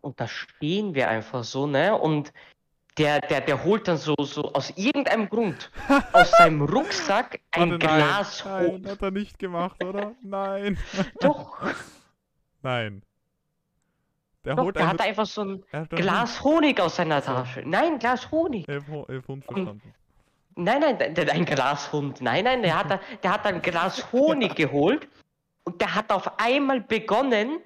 Und da stehen wir einfach so, ne? Und der, der, der holt dann so, so aus irgendeinem Grund aus seinem Rucksack ein Warte, Glas nein, hoch. nein, hat er nicht gemacht, oder? Nein. Doch, Nein. Der doch, holt der hat einfach so ein Glas Honig aus seiner. Tasche. Nein, Glas Honig. Hund, ich hab Hund verstanden. Nein, nein, der, ein Glashund. Nein, nein, der hat, der hat ein Glas Honig geholt und der hat auf einmal begonnen,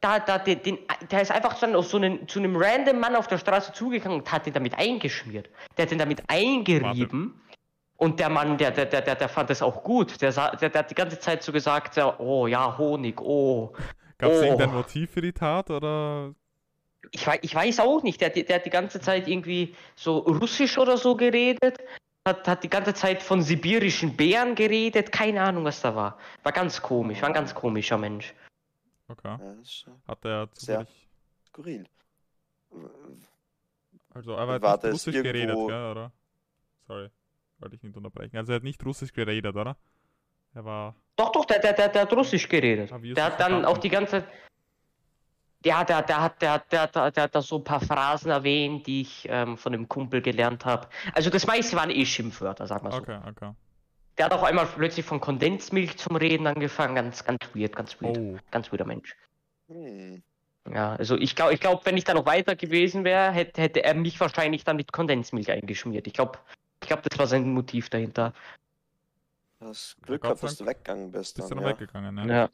da, da, den, den, der ist einfach dann auf so einen, zu einem random Mann auf der Straße zugegangen und hat den damit eingeschmiert. Der hat den damit eingerieben. Und der Mann, der, der, der, der, fand das auch gut. Der, der, der hat die ganze Zeit so gesagt, oh ja, Honig, oh. Gab es Oh. irgendein Motiv für die Tat oder? Ich, wei- ich weiß auch nicht, der, hat die- der hat die ganze Zeit irgendwie so russisch oder so geredet, hat, hat die ganze Zeit von sibirischen Bären geredet, keine Ahnung, was da war. War ganz komisch, war ein ganz komischer Mensch. Okay. Ja, das ist schon Hat er Sehr. zufällig. skurril. Also er hat nicht Russisch irgendwo- geredet, gell, oder? Sorry, wollte ich nicht unterbrechen. Also er hat nicht Russisch geredet, oder? Er war. Doch, doch, der, der, der, der hat russisch geredet. Ah, Der hat dann auch die ganze ja, der, der, hat, der, der, der, der hat da so ein paar Phrasen erwähnt, die ich ähm, von dem Kumpel gelernt habe. Also das meiste waren eh Schimpfwörter, sag mal so. Okay, okay. Der hat auch einmal plötzlich von Kondensmilch zum Reden angefangen, ganz, ganz weird, ganz weird, Oh, ganz weirder Mensch. Hm. Ja, also ich glaube, ich glaub, wenn ich da noch weiter gewesen wäre, hätte, hätte er mich wahrscheinlich dann mit Kondensmilch eingeschmiert. Ich glaube, ich glaub, das war sein Motiv dahinter. Du hast Glück gehabt, dass du weggegangen bist. bist du Dann, dann ja. weggegangen, ne? Ja.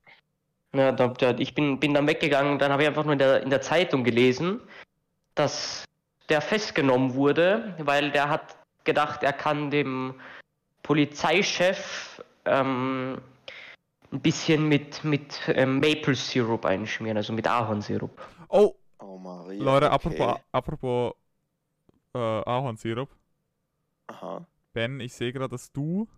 Ja, da, da, ich bin, bin dann weggegangen, dann habe ich einfach nur in der, in der Zeitung gelesen, dass der festgenommen wurde, weil der hat gedacht, er kann dem Polizeichef ähm, ein bisschen mit, mit ähm, Maple Syrup einschmieren, also mit Ahornsirup. Oh, Oh, Maria. Leute, okay. apropos, apropos äh, Ahornsirup. Aha. Ben, ich sehe gerade, dass du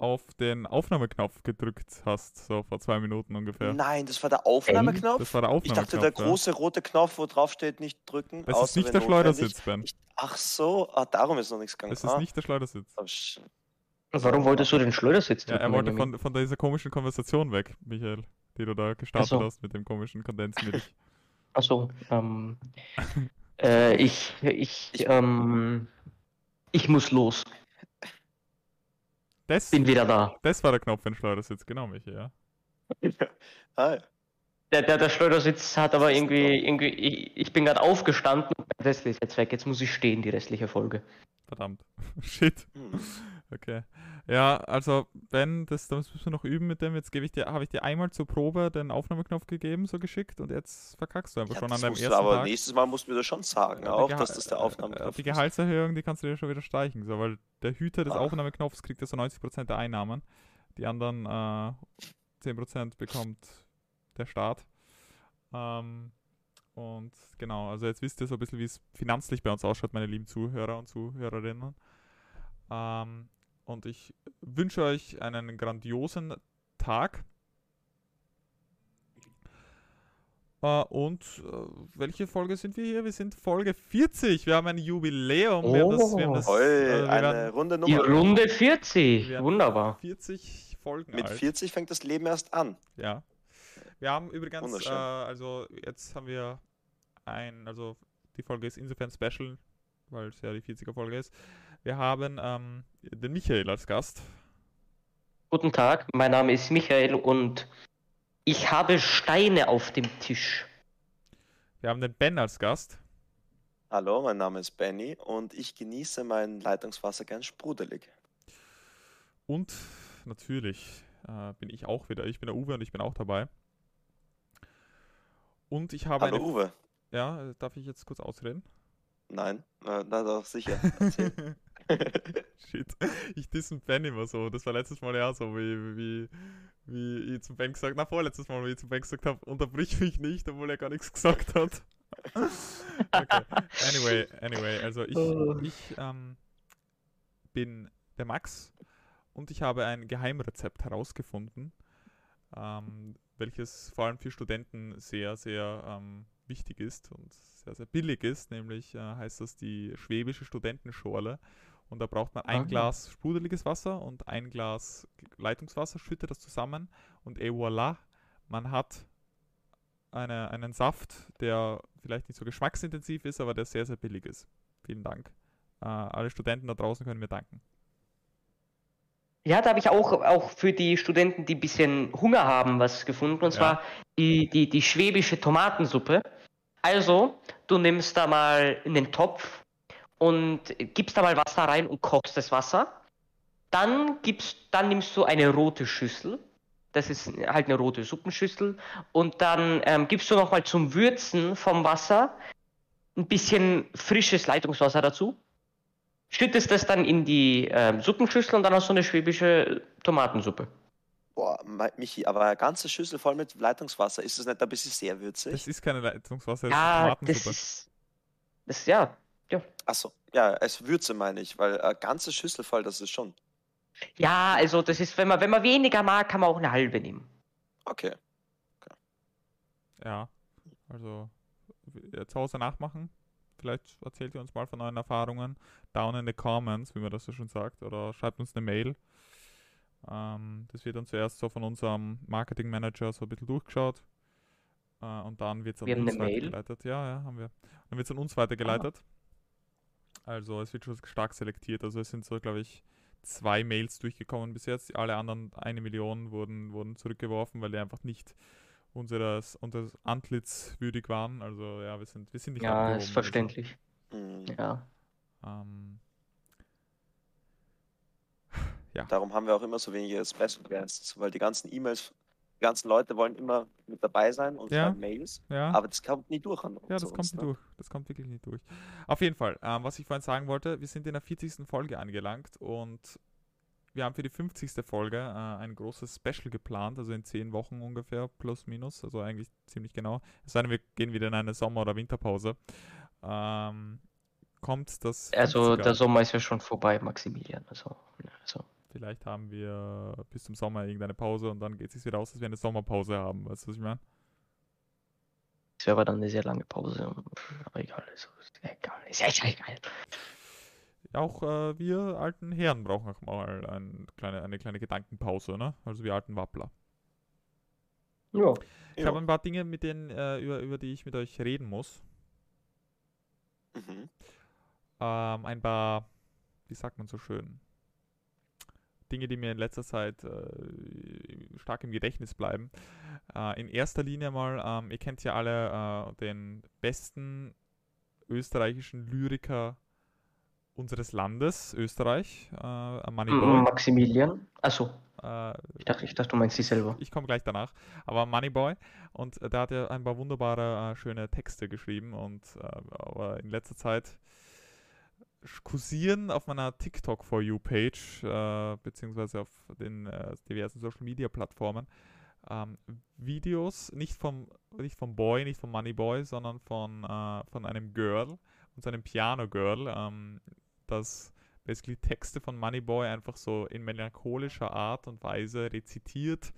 auf den Aufnahmeknopf gedrückt hast, so vor zwei Minuten ungefähr. Nein, das war der Aufnahmeknopf. Das war der ich Aufnahmeknopf. dachte, der ja. große rote Knopf, wo drauf steht, nicht drücken. Das außer ist nicht der. Schleudersitz, Ben. Ich, ach so, ah, darum ist noch nichts gegangen. Das ist ah. nicht der Schleudersitz. Oh, sh- Warum wolltest du den Schleudersitz Ja, er drücken, wollte von, von dieser komischen Konversation weg, Michael, die du da gestartet so. hast mit dem komischen Kondensmilch. Achso, ähm, äh, ich, ich, Ich- ähm, ich muss los. Das, Bin wieder da. das war der Knopf für den Schleudersitz, genau, Michael, ja. ah, ja. Der, der, der Schleudersitz hat aber irgendwie, irgendwie, ich, ich bin gerade aufgestanden und mein ist jetzt weg. Jetzt muss ich stehen, die restliche Folge. Verdammt. Shit. Hm. Okay. Ja, also, Ben, das, das müssen wir noch üben mit dem. Jetzt gebe ich dir, habe ich dir einmal zur Probe den Aufnahmeknopf gegeben, so geschickt, und jetzt verkackst du einfach Ja, schon an deinem ersten aber Tag. nächstes Mal musst du mir das schon sagen, auch, die dass das der äh, Aufnahmeknopf Die ist. Gehaltserhöhung, die kannst du dir schon wieder streichen, so, weil der Hüter des Ach. Aufnahmeknopfs kriegt ja so 90% der Einnahmen. Die anderen äh, 10% bekommt der Staat. Ähm, und genau, also jetzt wisst ihr so ein bisschen, wie es finanzlich bei uns ausschaut, meine lieben Zuhörer und Zuhörerinnen. Ähm, und ich wünsche euch einen grandiosen Tag. Äh, und äh, welche Folge sind wir hier? Wir sind Folge 40. Wir haben ein Jubiläum. Wir haben das, wir haben das, Toll, äh, wir eine werden, runde Die Nummer. Runde 40. wir werden Wunderbar. 40 Folgen Mit alt. 40 fängt das Leben erst an. Ja. Wir haben übrigens, äh, also jetzt haben wir ein, also die Folge ist insofern special, weil es ja die 40er Folge ist. Wir haben ähm, den Michael als Gast. Guten Tag, mein Name ist Michael und ich habe Steine auf dem Tisch. Wir haben den Ben als Gast. Hallo, mein Name ist Benny und ich genieße mein Leitungswasser gern sprudelig. Und natürlich äh, bin ich auch wieder. Ich bin der Uwe und ich bin auch dabei. Und ich habe Hallo eine. Uwe. Ja, darf ich jetzt kurz ausreden? Nein, äh, na doch, sicher. Shit. Ich dissen Ben immer so. Das war letztes Mal ja so, wie, wie, wie ich zum Ben gesagt na vorletztes Mal, wie ich zum Ben gesagt habe, unterbrich mich nicht, obwohl er gar nichts gesagt hat. okay. Anyway, anyway, also ich, Oh. ich ähm, bin der Max und ich habe ein Geheimrezept herausgefunden, ähm, welches vor allem für Studenten sehr, sehr ähm, wichtig ist und sehr, sehr billig ist. Nämlich äh, heißt das die schwäbische Studentenschorle. Und da braucht man ein Ah. Glas sprudeliges Wasser und ein Glas Leitungswasser, schüttet das zusammen und et voilà, man hat eine, einen Saft, der vielleicht nicht so geschmacksintensiv ist, aber der sehr, sehr billig ist. Vielen Dank. Äh, alle Studenten da draußen können mir danken. Ja, da habe ich auch, auch für die Studenten, die ein bisschen Hunger haben, was gefunden. Und Ja. zwar die, die, die schwäbische Tomatensuppe. Also, du nimmst da mal in den Topf und gibst da mal Wasser rein und kochst das Wasser. Dann gibst, dann nimmst du eine rote Schüssel. Das ist halt eine rote Suppenschüssel. Und dann ähm, gibst du nochmal zum Würzen vom Wasser ein bisschen frisches Leitungswasser dazu. Schüttest das dann in die ähm, Suppenschüssel und dann hast du eine schwäbische Tomatensuppe. Boah, Michi, aber eine ganze Schüssel voll mit Leitungswasser, ist das nicht ein bisschen sehr würzig? Das ist keine Leitungswasser, das ist Ja, das Tomatensuppe. ist. Das, ja, Achso, ja, als Würze meine ich, weil eine ganze Schüssel voll, das ist schon. ja, also das ist, wenn man, wenn man weniger mag, kann man auch eine halbe nehmen. Okay. Ja, also zu Hause nachmachen. Vielleicht erzählt ihr uns mal von euren Erfahrungen. Down in the comments, wie man das so schon sagt. Oder schreibt uns eine Mail. Ähm, das wird dann zuerst so von unserem Marketing Manager so ein bisschen durchgeschaut. Äh, und dann wird es an Wir haben uns eine Mail? weitergeleitet. Ja, ja, haben wir. Dann wird es an uns weitergeleitet. Also es wird schon stark selektiert. Also es sind so, glaube ich, zwei Mails durchgekommen bis jetzt. Alle anderen, eine Million, wurden, wurden zurückgeworfen, weil die einfach nicht unseres, unseres Antlitz würdig waren. Also ja, wir sind, wir sind nicht Ja, ist oder verständlich. Hm. Ja. Ähm, Darum haben wir auch immer so wenige Special Guests, weil die ganzen E-Mails, die ganzen Leute wollen immer mit dabei sein und Ja. schreiben Mails, ja. aber das kommt nie durch an Ja, das kommt uns, nicht ne? durch. Das kommt wirklich nicht durch. Auf jeden Fall, ähm, was ich vorhin sagen wollte, wir sind in der 40. Folge angelangt und wir haben für die 50. Folge äh, ein großes Special geplant, also in 10 Wochen ungefähr, plus minus, also eigentlich ziemlich genau. Es sei denn, wir gehen wieder in eine Sommer- oder Winterpause. Ähm, kommt das. Also 50er. der Sommer ist ja schon vorbei, Maximilian. Also, also. Vielleicht haben wir bis zum Sommer irgendeine Pause und dann geht es sich wieder aus, dass wir eine Sommerpause haben. Weißt du, was ich meine? Das wäre aber dann eine sehr lange Pause. Aber egal, also, ist ja egal. Ist ja ja egal. Auch äh, wir alten Herren brauchen auch mal ein kleine, eine kleine Gedankenpause, ne? Also wir alten Wappler. Ja. Ich habe ein paar Dinge, mit denen, äh, über, über die ich mit euch reden muss. Mhm. Ähm, ein paar, wie sagt man so schön, Dinge, die mir in letzter Zeit äh, stark im Gedächtnis bleiben. Äh, in erster Linie mal, ähm, ihr kennt ja alle äh, den besten österreichischen Lyriker unseres Landes, Österreich, äh, Moneyboy. Maximilian. Achso, Äh, ich dachte, ich dachte, du meinst dich selber. ich komme gleich danach. Aber Moneyboy und äh, der hat ja ein paar wunderbare, äh, schöne Texte geschrieben und aber in letzter Zeit kursieren auf meiner TikTok For You Page äh, beziehungsweise auf den äh, diversen Social Media Plattformen ähm, Videos nicht vom nicht vom Boy, nicht vom Moneyboy, sondern von äh, von einem Girl und seinem Piano Girl, ähm, das basically Texte von Moneyboy einfach so in melancholischer Art und Weise rezitiert.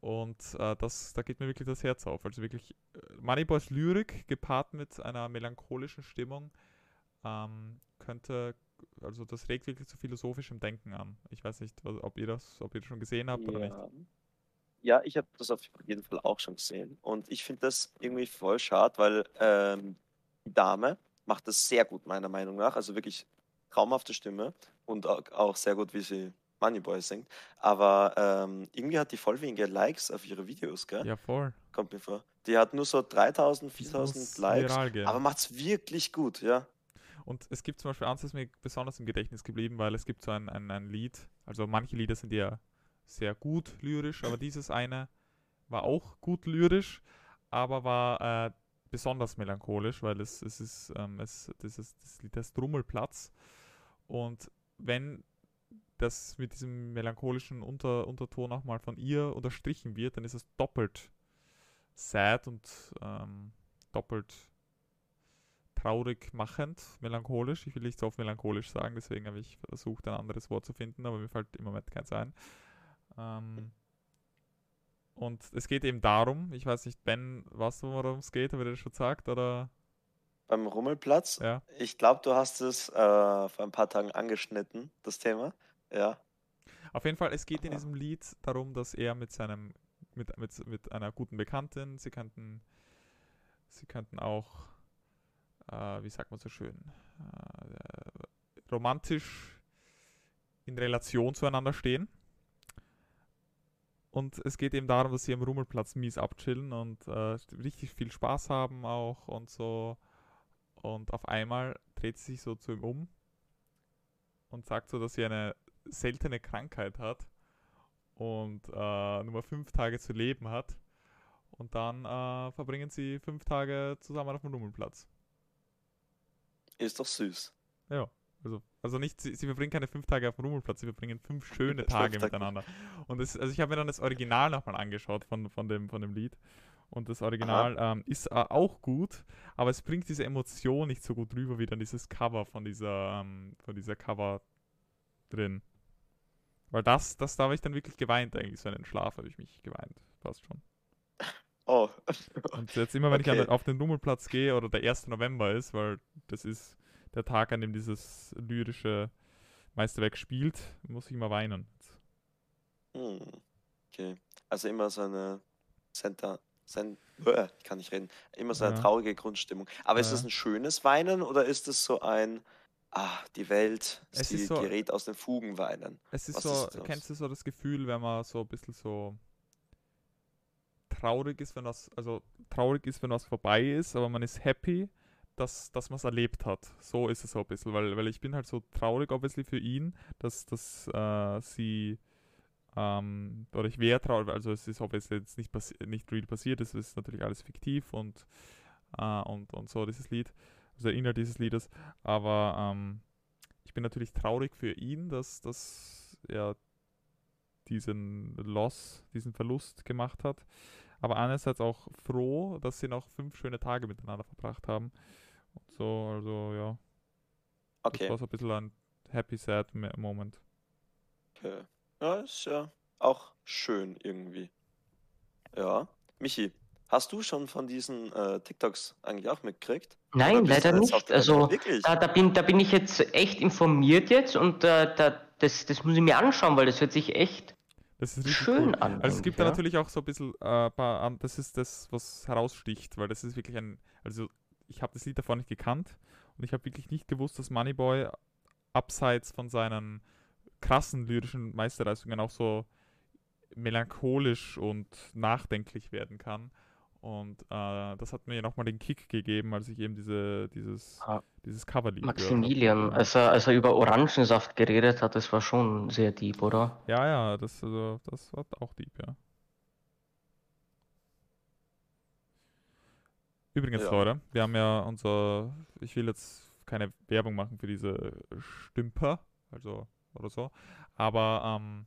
Und äh, das, da geht mir wirklich das Herz auf. Also wirklich äh, Moneyboys Lyrik gepaart mit einer melancholischen Stimmung ähm, könnte, also das regt wirklich zu philosophischem Denken an. Ich weiß nicht, ob ihr das, ob ihr das schon gesehen habt oder nicht. Ja. ja, ich habe das auf jeden Fall auch schon gesehen. Und ich finde das irgendwie voll schade, weil ähm, die Dame macht das sehr gut, meiner Meinung nach. Also wirklich traumhafte Stimme und au- auch sehr gut, wie sie Moneyboy singt. Aber ähm, irgendwie hat die voll wenige Likes auf ihre Videos, gell? Ja, voll. Kommt mir vor. Die hat nur so 3000, Das 4000 muss Likes. Aber macht's wirklich gut, ja. Und es gibt zum Beispiel eins, das mir besonders im Gedächtnis geblieben, weil es gibt so ein, ein, ein Lied, also manche Lieder sind ja sehr gut lyrisch, aber dieses eine war auch gut lyrisch, aber war äh, besonders melancholisch, weil es, es ist, ähm, es, das ist das Lied heißt Drummelplatz. Und wenn das mit diesem melancholischen Unter, Unterton auch mal von ihr unterstrichen wird, dann ist es doppelt sad und ähm, doppelt traurig machend, melancholisch. Ich will nicht so oft melancholisch sagen, deswegen habe ich versucht, ein anderes Wort zu finden, aber mir fällt im Moment keins ein. Ähm, und es geht eben darum, ich weiß nicht, Ben, weißt du, worum es geht, habe ich das schon gesagt, oder? Beim Rummelplatz. Ja. Ich glaube, du hast es äh, vor ein paar Tagen angeschnitten, das Thema. Ja. Auf jeden Fall, es geht in Aha. diesem Lied darum, dass er mit seinem mit, mit, mit einer guten Bekannten. Sie könnten, sie könnten auch, äh, wie sagt man so schön, äh, romantisch in Relation zueinander stehen. Und es geht eben darum, dass sie am Rummelplatz mies abchillen und äh, richtig viel Spaß haben auch und so. Und auf einmal dreht sie sich so zu ihm um und sagt so, dass sie eine seltene Krankheit hat und äh, nur fünf Tage zu leben hat. Und dann äh, verbringen sie fünf Tage zusammen auf dem Rummelplatz. Ist doch süß. Ja. Also, also nicht, sie, sie verbringen keine fünf Tage auf dem Rummelplatz, sie verbringen fünf schöne Tage miteinander. Und das, also ich habe mir dann das Original nochmal angeschaut von, von, dem, von dem Lied. Und das Original ähm, ist äh, auch gut, aber es bringt diese Emotion nicht so gut rüber wie dann dieses Cover von dieser, ähm, von dieser Cover drin. Weil das, das, da habe ich dann wirklich geweint eigentlich, so einen Schlaf habe ich mich geweint, fast schon. Oh. Und jetzt immer, wenn Okay. ich an, auf den Rummelplatz gehe oder der 1. November ist, weil das ist der Tag, an dem dieses lyrische Meisterwerk spielt, muss ich immer weinen. Hm. Okay. Also immer so eine Center. Sen Uah, ich kann nicht reden. Immer so eine Ja. traurige Grundstimmung. Aber ist Ja. das ein schönes Weinen oder ist es so ein, ah, die Welt, Es sie ist so- gerät aus den Fugen weinen? Es ist Was so, ist das? kennst du so das Gefühl, wenn man so ein bisschen so traurig ist, wenn das, also traurig ist, wenn was vorbei ist, aber man ist happy, dass, dass man es erlebt hat. So ist es so ein bisschen, weil, weil ich bin halt so traurig, obviously für ihn, dass, dass äh, sie ähm, oder ich wäre traurig, also es ist obviously jetzt nicht, nicht real passiert, es ist natürlich alles fiktiv und, äh, und, und so dieses Lied, also der Inhalt dieses Liedes, aber ähm, ich bin natürlich traurig für ihn, dass, dass er diesen Loss, diesen Verlust gemacht hat. Aber einerseits auch froh, dass sie noch fünf schöne Tage miteinander verbracht haben. Und so, also ja, das Okay. war so ein bisschen ein happy, sad me- Moment. okay. Ja, ist ja auch schön irgendwie. Ja. Michi, hast du schon von diesen äh, TikToks eigentlich auch mitgekriegt? Nein, leider nicht. Also Wirklich? da, da, bin, da bin ich jetzt echt informiert jetzt und äh, da, das, das muss ich mir anschauen, weil das hört sich echt Das ist schön cool. an. Also es gibt da ja. natürlich auch so ein bisschen, äh, paar das ist das, was heraussticht, weil das ist wirklich ein, also ich habe das Lied davor nicht gekannt und ich habe wirklich nicht gewusst, dass Moneyboy abseits von seinen krassen lyrischen Meisterleistungen auch so melancholisch und nachdenklich werden kann. Und äh, das hat mir nochmal den Kick gegeben, als ich eben diese, dieses, Ah, dieses Coverlied gehört hab. Maximilian, als er, als er über Orangensaft geredet hat, das war schon sehr deep, oder? Ja, ja, das, also, das war auch deep, ja. Übrigens, Ja. Leute, wir haben ja unser, ich will jetzt keine Werbung machen für diese Stümper, also oder so, aber ähm,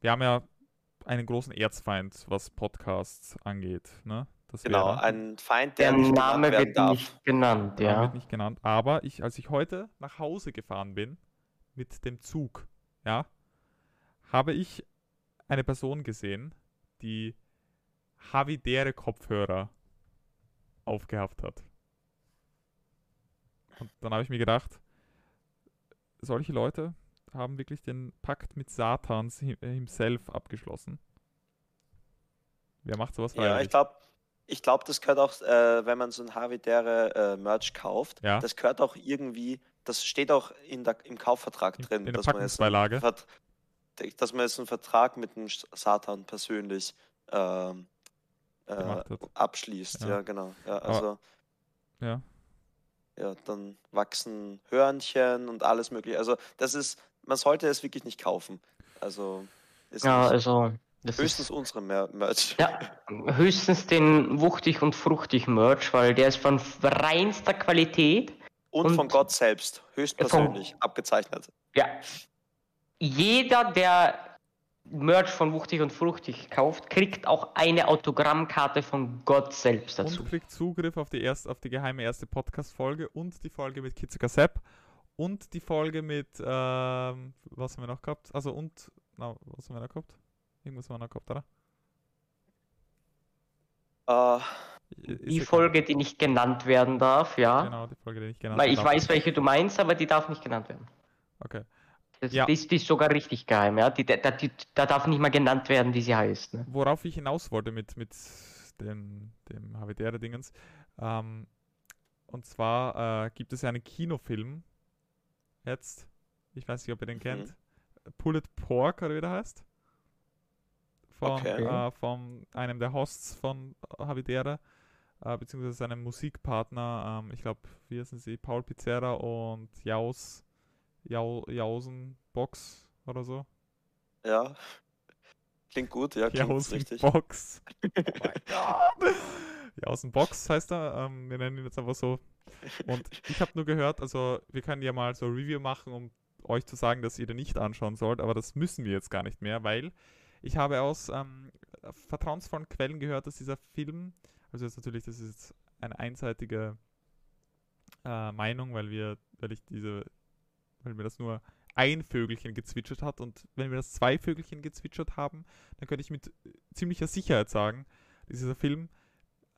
wir haben ja einen großen Erzfeind, was Podcasts angeht, ne? Das Genau, wäre- ein Feind, der Der nicht Name genannt wird darf. nicht genannt, Name ja. wird nicht genannt, aber ich, als ich heute nach Hause gefahren bin mit dem Zug, ja, habe ich eine Person gesehen, die Havidere Kopfhörer aufgehabt hat. Und dann habe ich mir gedacht, solche Leute haben wirklich den Pakt mit Satans hi- himself abgeschlossen. Wer macht sowas Ja, freiwillig? ich glaube, ich glaub, das gehört auch, äh, wenn man so ein Havidere äh, Merch kauft, Ja. das gehört auch irgendwie, das steht auch in der, im Kaufvertrag In- drin, in dass man, jetzt einen. Vert- dass man jetzt einen Vertrag mit dem Satan persönlich ähm, äh, abschließt. Ja. Ja, genau. Ja, also, ja. ja, dann wachsen Hörnchen und alles mögliche. Also, das ist, man sollte es wirklich nicht kaufen. Also, ist Ja, nicht, also das höchstens ist unsere Mer Merch. ja, höchstens den wuchtig und fruchtig Merch, weil der ist von reinster Qualität. Und, Und- von Gott selbst, höchstpersönlich, abgezeichnet. Ja. Jeder, der Merch von wuchtig und fruchtig kauft, kriegt auch eine Autogrammkarte von Gott selbst dazu. Und kriegt Zugriff auf die, erst, auf die geheime erste Podcast-Folge und die Folge mit Kitsuka Sepp und die Folge mit, ähm, was haben wir noch gehabt? Also und, na, was haben wir noch gehabt? Irgendwas haben wir noch gehabt, oder? Äh, Ist Die ja Folge, die nicht genannt werden darf, ja. Genau, die Folge, die ich genannt Weil ich weiß, welche du meinst, aber die darf nicht genannt werden. Okay. Das, Ja. die, ist, die ist sogar richtig geheim, ja. Die, da, die, da darf nicht mal genannt werden, wie sie heißt. Ne? Worauf ich hinaus wollte mit, mit dem, dem Havidere-Dingens. Ähm, und zwar äh, gibt es ja einen Kinofilm jetzt. Ich weiß nicht, ob ihr den Mhm. kennt. Pulled Pork oder wie der heißt. Von, Okay. äh, von einem der Hosts von Havidere, äh, beziehungsweise seinem Musikpartner. Ähm, ich glaube, wie heißen sie? Paul Pizzerra und Jaus, Jau, Jausen Box oder so. Ja. Klingt gut, ja, klingt Jausen richtig. Box. Oh mein Gott. Jausen Box heißt er. Ähm, wir nennen ihn jetzt einfach so. Und ich habe nur gehört, also wir können ja mal so Review machen, um euch zu sagen, dass ihr den nicht anschauen sollt, aber das müssen wir jetzt gar nicht mehr, weil ich habe aus ähm, vertrauensvollen Quellen gehört, dass dieser Film, also jetzt natürlich, das ist jetzt eine einseitige äh, Meinung, weil wir, weil ich diese, weil mir das nur ein Vögelchen gezwitschert hat und wenn wir das zwei Vögelchen gezwitschert haben, dann könnte ich mit ziemlicher Sicherheit sagen, dass dieser Film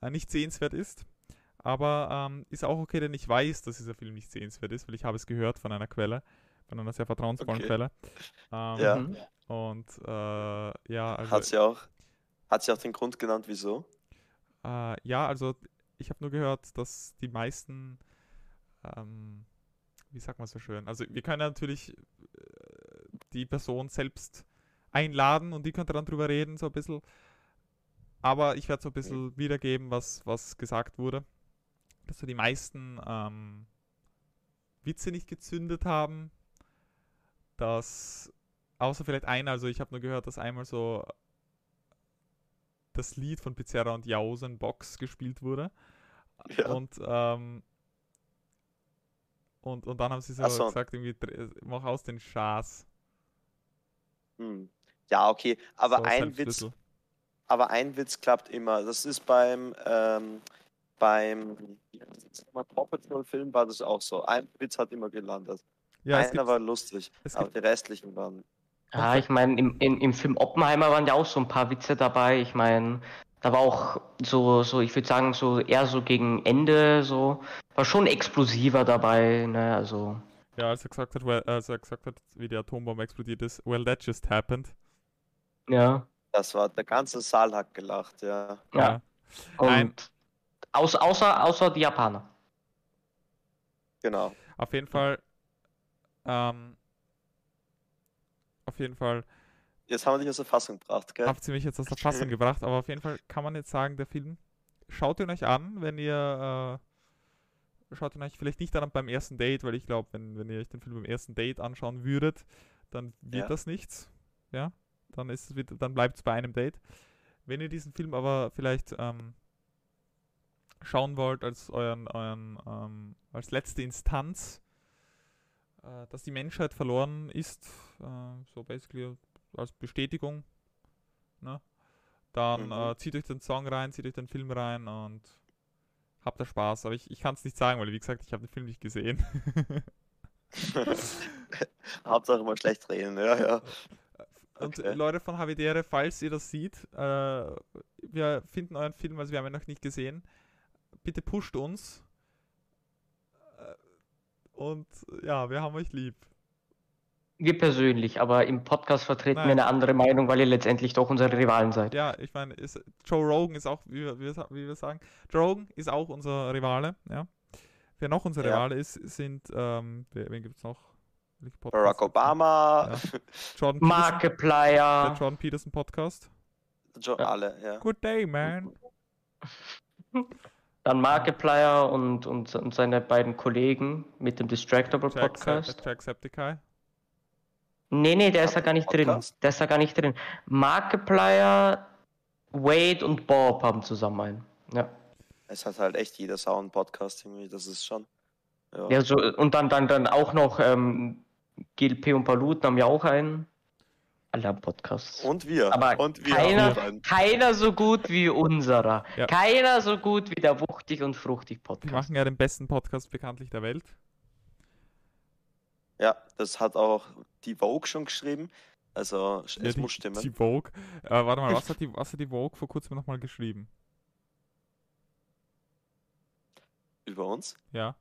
äh, nicht sehenswert ist. Aber ähm, ist auch okay, denn ich weiß, dass dieser Film nicht sehenswert ist, weil ich habe es gehört von einer Quelle, von einer sehr vertrauensvollen Okay. Quelle. Ähm, Ja. Mhm. Und äh, ja, also, Hat sie auch, hat sie auch den Grund genannt, wieso? äh, ja, also ich habe nur gehört, dass die meisten, ähm, wie sagt man so schön, also wir können natürlich äh, die Person selbst einladen und die könnte dann drüber reden, so ein bisschen. Aber ich werde so ein bisschen wiedergeben, was, was gesagt wurde. Dass so die meisten ähm, Witze nicht gezündet haben. Dass, außer vielleicht einer, also ich habe nur gehört, dass einmal so das Lied von Pizarra und Jausen Box gespielt wurde. Ja. Und, ähm, und, und dann haben sie so so. gesagt, irgendwie, mach aus den Schaß. Hm. Ja, okay. Aber So ein Witz, Selbstschlüssel. aber ein Witz klappt immer. Das ist beim, ähm, beim Paw Patrol Film war das auch so. Ein Witz hat immer gelandet. Ja, es Einer gibt, war lustig, aber gibt, die restlichen waren. Ja, ich meine, im, im, im Film Oppenheimer waren ja auch so ein paar Witze dabei. Ich meine, da war auch so, so, ich würde sagen, so eher so gegen Ende, so, war schon explosiver dabei, ne, also. ja, als er gesagt hat, well, als er gesagt hat, wie die Atombombe explodiert ist, well, that just happened. Ja. Das war, der ganze Saal hat gelacht, ja. Ja. Und Ein- aus, außer, außer die Japaner. Genau. Auf jeden Fall, ähm, auf jeden Fall Jetzt haben wir dich aus der Fassung gebracht, gell? habt ihr mich jetzt aus der Fassung gebracht, aber auf jeden Fall kann man jetzt sagen, der Film, schaut ihn euch an, wenn ihr, äh, schaut ihn euch vielleicht nicht an beim ersten Date, weil ich glaube, wenn, wenn ihr euch den Film beim ersten Date anschauen würdet, dann wird Ja. das nichts, ja, dann ist es wieder, dann bleibt es bei einem Date. Wenn ihr diesen Film aber vielleicht ähm, schauen wollt als euren, euren ähm, als letzte Instanz, äh, dass die Menschheit verloren ist, äh, so basically als Bestätigung, ne? dann Mhm. äh, zieht euch den Song rein, zieht euch den Film rein und habt da Spaß. Aber ich, ich kann es nicht sagen, weil wie gesagt, ich habe den Film nicht gesehen. Hauptsache mal schlecht reden, ja, ja. Und Okay. Leute von Havidere, falls ihr das seht, äh, wir finden euren Film, also wir haben ihn noch nicht gesehen. Bitte pusht uns. Äh, Und ja, wir haben euch lieb. Wir persönlich, aber im Podcast vertreten Nein. wir eine andere Meinung, weil ihr letztendlich doch unsere Rivalen seid. Ja, ich meine, ist- Joe Rogan ist auch, wie wir, wie wir sagen, Joe Rogan ist auch unser Rivale, ja. Wer noch unser Ja. Rivale ist, sind, ähm, wer, wen gibt es noch? Barack? Obama, Jordan Peterson, der Markiplier. Jordan Peterson Podcast. jo- Ja. alle, ja. Good day, man. Dann Markiplier und, und, und seine beiden Kollegen mit dem Distractable Podcast. Jacksepticeye. Nee, nee, der ist da gar nicht drin. Der ist da gar nicht drin. Markiplier, Wade und Bob haben zusammen einen. Ja. Es hat halt echt jeder einen Podcast irgendwie, das ist schon. Ja. ja so, und dann, dann, dann auch noch ähm, GLP und Paluten haben ja auch einen. Alle haben Podcasts. Und wir. Aber und wir keiner, keiner so gut wie unserer. Ja. Keiner so gut wie der Wuchtig und Fruchtig Podcast. machen ja den besten Podcast bekanntlich der Welt. Ja, das hat auch die Vogue schon geschrieben. Also es Ja, die, muss stimmen. Die Vogue. Äh, warte mal, was hat, die, was hat die Vogue vor kurzem nochmal geschrieben? Über uns. Ja.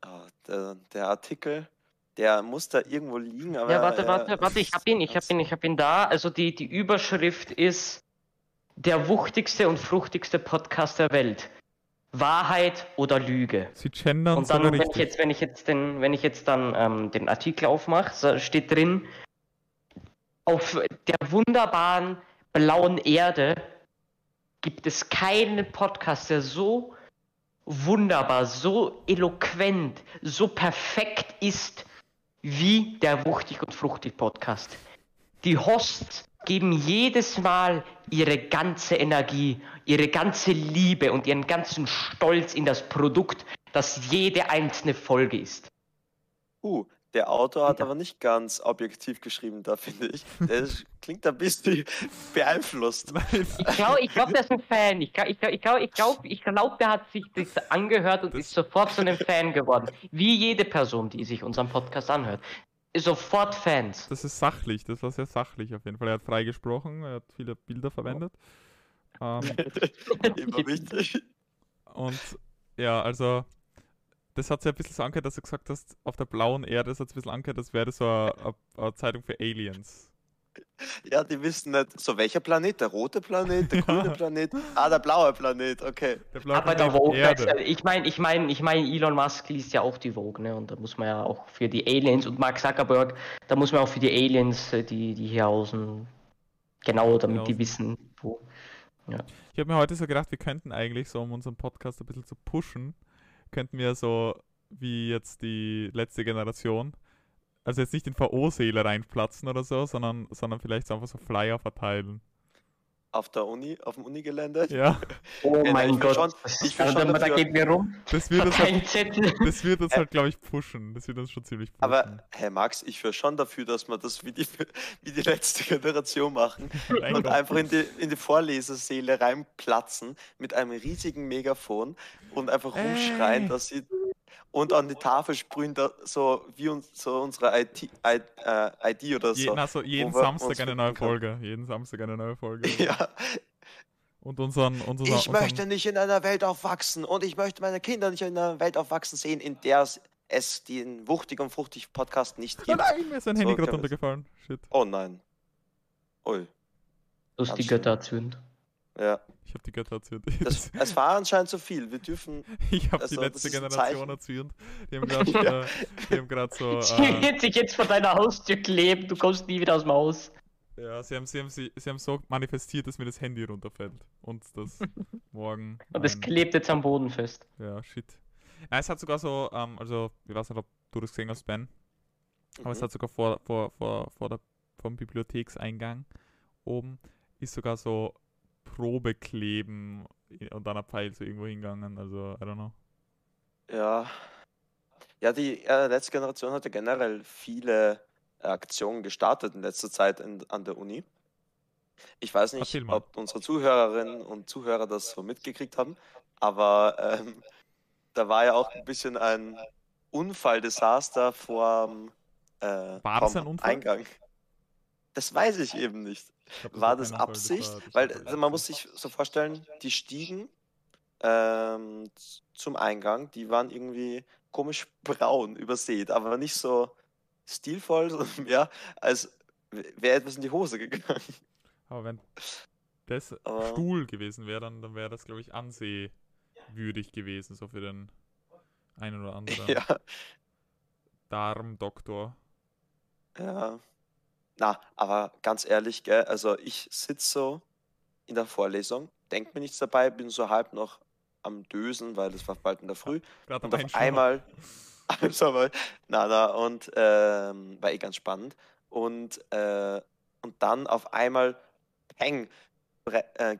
Ah, der, der Artikel Der muss da irgendwo liegen, aber. Ja, warte, äh, warte, warte, ich hab ihn, ich hab ihn, ich hab ihn da. Also die, die Überschrift ist der wuchtigste und fruchtigste Podcast der Welt. Wahrheit oder Lüge? Sie gendern Und dann, wenn ich jetzt, wenn ich jetzt den, wenn ich jetzt dann ähm, den Artikel aufmache, steht drin, auf der wunderbaren blauen Erde gibt es keinen Podcast, der so wunderbar, so eloquent, so perfekt ist wie der Wuchtig und Fruchtig Podcast. Die Hosts geben jedes Mal ihre ganze Energie, ihre ganze Liebe und ihren ganzen Stolz in das Produkt, das jede einzelne Folge ist. Uh, der Autor hat Ja. aber nicht ganz objektiv geschrieben, da finde ich. Der ist, klingt ein bisschen beeinflusst. Ich glaube, ich glaub, der ist ein Fan. Ich glaube, ich glaub, ich glaub, ich glaub, ich glaub, der hat sich das angehört und Das- ist sofort zu einem Fan geworden. Wie jede Person, die sich unseren Podcast anhört. Ist sofort Fans. das ist sachlich, das war sehr sachlich auf jeden Fall. Er hat frei gesprochen, er hat viele Bilder verwendet. Ähm, Immer wichtig. und ja, also das hat sich ein bisschen so angehört, dass du gesagt hast, auf der blauen Erde, das hat sich ein bisschen angehört, als wäre das so eine, eine, eine Zeitung für Aliens. Ja, die wissen nicht, so welcher Planet? Der rote Planet, der Ja. grüne Planet? Ah, der blaue Planet, okay. Der blaue Aber der Planet Vogue, Erde. ich meine, ich meine, ich meine, Elon Musk liest ja auch die Vogue, ne? Und da muss man ja auch für die Aliens und Mark Zuckerberg, da muss man auch für die Aliens, äh, die, die hier außen, genau, damit Hier die wissen, wo. Ich habe mir heute so gedacht, wir könnten eigentlich so, um unseren Podcast ein bisschen zu pushen, könnten wir so wie jetzt die letzte Generation, also jetzt nicht in VO-Säle reinplatzen oder so, sondern, sondern vielleicht so einfach so Flyer verteilen. Auf der Uni, auf dem Unigelände. Ja, Oh Ja, mein Gott, schon- ich also, schon da, geht mir rum. das wird uns halt, Kein Zettel. das wird uns halt glaube ich, pushen. Das wird uns schon ziemlich pushen. Aber, Herr Max, ich wäre schon dafür, dass wir das wie die, wie die letzte Generation machen und einfach in die, in die Vorlesesäle reinplatzen mit einem riesigen Megafon und einfach rumschreien, Ey. dass sie und an die Tafel sprühen, da, so wie uns, so unsere IT, I, äh, ID oder Je, so. na, so jeden Samstag eine neue finden können. Folge. Jeden Samstag eine neue Folge. Ja, Und unseren, unseren, ich unseren möchte nicht in einer Welt aufwachsen und ich möchte meine Kinder nicht in einer Welt aufwachsen sehen, in der es- es den Wuchtig und Fruchtig Podcast nicht Oh gibt. nein, mir ist ein So Handy gerade können wir's. runtergefallen. Shit. Oh nein. Ui, Götter erzürnt. Ja. Ich habe die Götter erzählt. Das, es war anscheinend zu viel. Wir dürfen. Ich habe Also, die letzte Generation erzürnt. Die haben gerade äh, die haben grad so. Sie Äh, wird sich jetzt vor deiner Haustür kleben, du kommst nie wieder aus dem Haus. ja, sie haben, sie, haben, sie, sie haben so manifestiert, dass mir das Handy runterfällt. Und das morgen. Und es klebt jetzt am Boden fest. Ja, shit. Ja, es hat sogar so, ähm, also, ich weiß nicht, ob du das gesehen hast, Ben, aber es Mhm. hat sogar vor, vor, vor, vor der, vom Bibliothekseingang oben ist sogar so Probekleben und dann ein Pfeil so irgendwo hingegangen. Also, I don't know. Ja. Ja, die äh, letzte Generation hatte generell viele äh, Aktionen gestartet in letzter Zeit in, an der Uni. Ich weiß nicht, ob unsere Zuhörerinnen und Zuhörer das so mitgekriegt haben, aber ähm, da war ja auch ein bisschen ein Unfalldesaster vorm, äh, War das vorm ein Unfall? Eingang. Das weiß ich eben nicht. Ich glaub, War das Absicht? Weil also man muss sich so vorstellen, die Stiegen ähm, zum Eingang, die waren irgendwie komisch braun übersät, aber nicht so stilvoll, sondern mehr als wäre etwas in die Hose gegangen. Aber wenn das Aber- Stuhl gewesen wäre, dann, dann wäre das, glaube ich, ansehwürdig gewesen, so für den einen oder anderen Ja, Darmdoktor. ja. Na, aber ganz ehrlich, gell, also ich sitze so in der Vorlesung, denk mir nichts dabei, bin so halb noch am Dösen, weil es war bald in der Früh. Gerade Und auf einmal, also, aber, na, na, und ähm, war eh ganz spannend. Und, äh, und dann auf einmal, peng,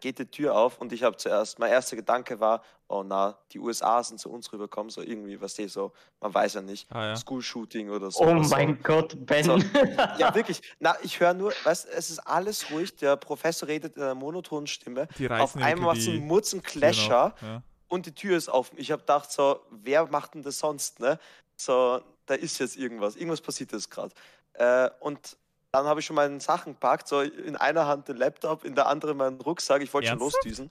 geht die Tür auf und ich habe zuerst, mein erster Gedanke war, oh na, die USA sind zu uns rübergekommen, so irgendwie, was die so, man weiß ja nicht, Ah, ja. School-Shooting oder so. Oh so. mein Gott, Ben. So. Ja, wirklich. Na, ich höre nur, weißt es ist alles ruhig, der Professor redet in einer monotonen Stimme. Die Auf einmal macht irgendwie so die ein Murzen Türen auf, Clasher Ja. und die Tür ist offen. Ich habe gedacht so, wer macht denn das sonst, ne? So, da ist jetzt irgendwas, irgendwas passiert jetzt gerade. Äh, und dann habe ich schon meine Sachen gepackt, so in einer Hand den Laptop, in der anderen meinen Rucksack, ich wollte schon losdüsen.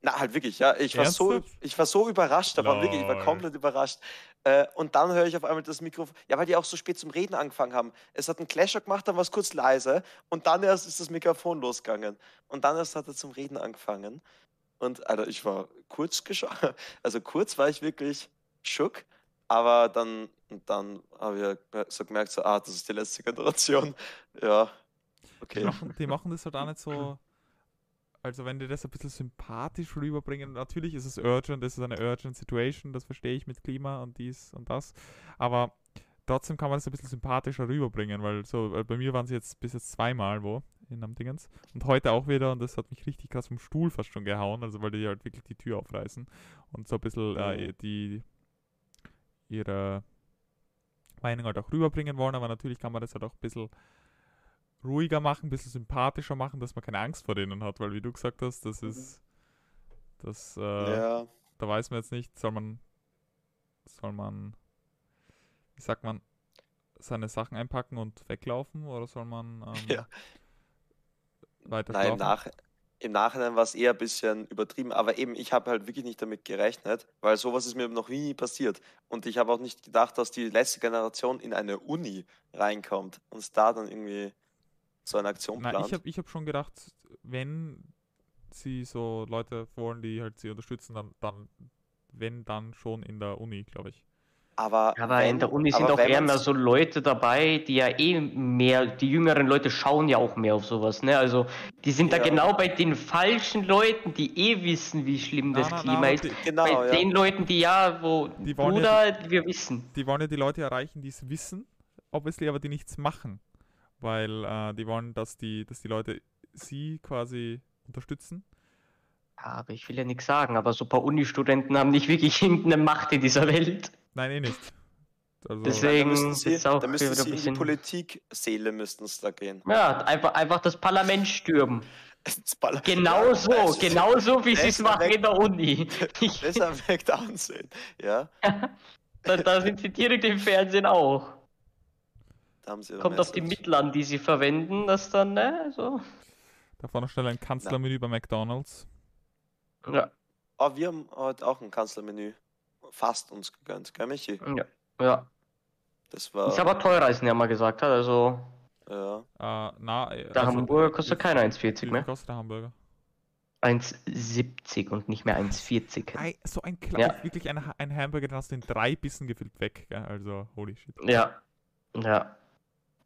Na, halt wirklich, ja. Ich war, so, ich war so überrascht davon, wirklich, ich war komplett überrascht. Äh, und dann höre ich auf einmal das Mikrofon, ja, weil die auch so spät zum Reden angefangen haben. Es hat einen Clasher gemacht, dann war es kurz leise und dann erst ist das Mikrofon losgegangen. Und dann erst hat er zum Reden angefangen. Und Alter, ich war kurz geschockt. Also kurz war ich wirklich schock, aber dann, dann habe ich ja so gemerkt, so, ah, das ist die letzte Generation. Ja, Die okay. machen, die machen das halt auch nicht so. Also, wenn die das ein bisschen sympathisch rüberbringen, natürlich ist es urgent, es ist eine urgent Situation, das verstehe ich mit Klima und dies und das. Aber trotzdem kann man das ein bisschen sympathischer rüberbringen, weil so, bei mir waren sie jetzt bis jetzt zweimal wo in am Dingens und heute auch wieder und das hat mich richtig krass vom Stuhl fast schon gehauen, also weil die halt wirklich die Tür aufreißen und so ein bisschen äh, Mhm. die ihre Meinung halt auch rüberbringen wollen, aber natürlich kann man das halt auch ein bisschen ruhiger machen, ein bisschen sympathischer machen, dass man keine Angst vor denen hat, weil wie du gesagt hast, das ist das äh, Ja. da weiß man jetzt nicht, soll man soll man wie sagt man seine Sachen einpacken und weglaufen oder soll man ähm, Ja. weiter Nein? Nach im Nachhinein war es eher ein bisschen übertrieben, aber eben, ich habe halt wirklich nicht damit gerechnet, weil sowas ist mir noch nie passiert. Und ich habe auch nicht gedacht, dass die letzte Generation in eine Uni reinkommt und da dann irgendwie so eine Aktion Na, plant. ich habe ich hab schon gedacht, wenn sie so Leute wollen, die halt sie unterstützen, dann, dann wenn dann schon in der Uni, glaube ich. Aber Aber wenn, in der Uni sind auch eher mehr so Leute dabei, die ja eh mehr, die jüngeren Leute schauen ja auch mehr auf sowas, ne? Also die sind da Ja. genau bei den falschen Leuten, die eh wissen, wie schlimm Na, das na, na, Klima aber ist. die, Genau, bei ja. den Leuten, die ja, wo Die wollen ja Bruder, wir wissen. die wollen ja die Leute erreichen, die es wissen, obviously, aber die nichts machen. Weil äh, die wollen, dass die, dass die Leute sie quasi unterstützen. Ja, aber ich will ja nichts sagen, aber so ein paar Uni-Studenten haben nicht wirklich irgendeine Macht in dieser Welt. Nein, eh nicht. Also, Deswegen- da sie, ist auch da wieder sie ein in die bisschen- Politikseele müssten es da gehen. Ja, einfach, einfach das Parlament stürmen. Das Ball- Genau Ja, so, ist- genau so, wie sie es machen weg- in der Uni. Besser weg da ansehen. Ja, da, da sind sie direkt im Fernsehen auch. da haben sie ihre Kommt auf die. Mittel an, die sie verwenden, das dann, ne? So. da vorne schnell ein Kanzlermenü bei McDonalds. Ja, Oh, wir haben heute auch ein Kanzlermenü fast uns gegönnt, gell, Michi? ja, ja. Das war. Ist aber teurer, als er mal gesagt hat. Also, ja. Äh, na, äh, der also, Hamburger äh, kostet wie- keine Wie 1,40 viel mehr. kostet der Hamburger? 1,70 und nicht mehr 1,40. Ei, so ein Kle Ja. wirklich ein, ein Hamburger, den hast du in drei Bissen gefüllt weg. Gell? Also, holy shit. Ja, ja.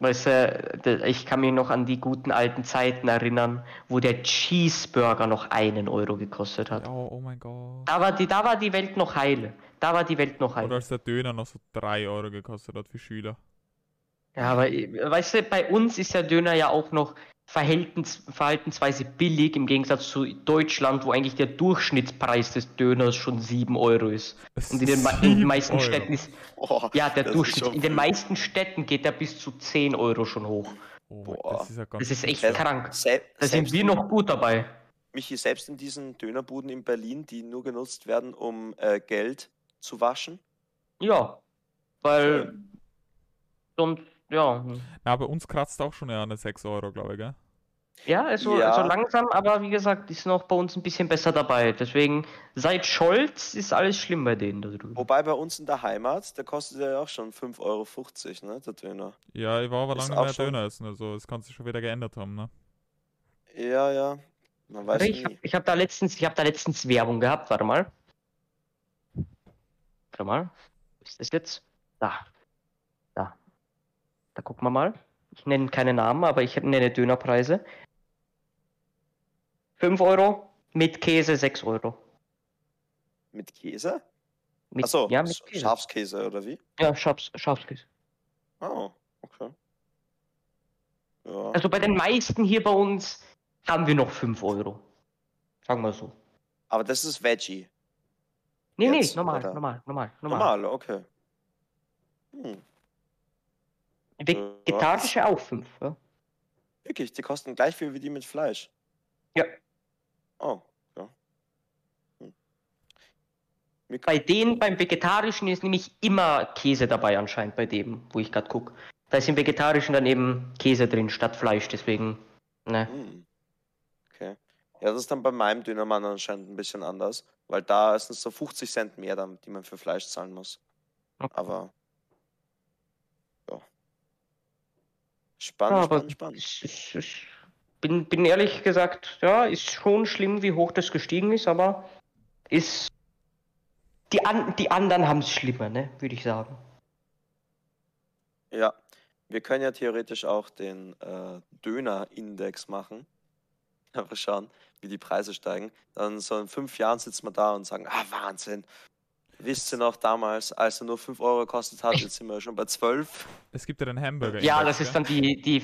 Weißt du, ich kann mich noch an die guten alten Zeiten erinnern, wo der Cheeseburger noch einen Euro gekostet hat. Oh, oh mein Gott. Da war die, da war die Welt noch heile. Da war die Welt noch Oder heile. als der Döner noch so 3 Euro gekostet hat für Schüler. Ja, aber weißt du, bei uns ist der Döner ja auch noch verhältnis, verhaltensweise billig im Gegensatz zu Deutschland, wo eigentlich der Durchschnittspreis des Döners schon 7 Euro ist. Es Und in den, in den meisten Euro. Städten ist, Oh, ja, der das ist Durchschnitt, in den meisten Städten geht er bis zu 10 Euro schon hoch. Oh Boah. das ist ja ganz Das ist echt Selbst- krank. Da sind wir noch gut dabei. Michi, selbst in diesen Dönerbuden in Berlin, die nur genutzt werden, um äh, Geld zu waschen. Ja, weil sonst, ja. Na, bei uns kratzt auch schon eine 6 Euro, glaube ich, gell? Ja, also, Ja. also langsam, aber wie gesagt, ist noch bei uns ein bisschen besser dabei. Deswegen, seit Scholz ist alles schlimm bei denen da drüben. Wobei bei uns in der Heimat, der kostet ja auch schon 5,50 Euro, ne, der Döner. Ja, ich war aber lange mehr schon- Döner essen, also es kann sich schon wieder geändert haben, ne? Ja, ja. Man weiß ich nie. habe ich hab da letztens, ich habe da letztens Werbung gehabt, warte mal. Warte mal. Wo ist das jetzt? Da. Da gucken wir mal. Ich nenne keine Namen, aber ich nenne Dönerpreise. 5 Euro, mit Käse 6 Euro. Mit Käse? Mit, Achso, ja, mit Käse. Schafskäse oder wie? Ja, Schafs, Schafskäse. Oh, okay. Ja. Also bei den meisten hier bei uns haben wir noch 5 Euro. Sagen wir so. Aber das ist Veggie. Nee, Jetzt, nee, normal, oder? normal, normal, normal. Normal, okay. Hm. Vegetarische auch 5. Ja. Wirklich, die kosten gleich viel wie die mit Fleisch. Ja. Oh, ja. Hm. Bei denen, beim Vegetarischen ist nämlich immer Käse dabei anscheinend bei dem, wo ich gerade gucke. Da ist im Vegetarischen dann eben Käse drin statt Fleisch, deswegen, ne. Hm. Okay. Ja, das ist dann bei meinem Dönermann anscheinend ein bisschen anders, weil da ist es so 50 Cent mehr, dann, die man für Fleisch zahlen muss. Okay. Aber ja. Ja, Spannend, aber spannend, spannend. ich, ich, ich bin, bin ehrlich gesagt, ja, ist schon schlimm, wie hoch das gestiegen ist, aber ist. Die, an, die anderen haben es schlimmer, ne, würde ich sagen. Ja, wir können ja theoretisch auch den äh, Döner-Index machen. Einfach schauen, wie die Preise steigen. Dann so in fünf Jahren sitzen wir da und sagen, ah, Wahnsinn. Wisst ihr noch damals, als er nur 5 Euro gekostet hat, jetzt sind wir schon bei 12. Es gibt ja den Hamburger. Ja, das ist dann die, die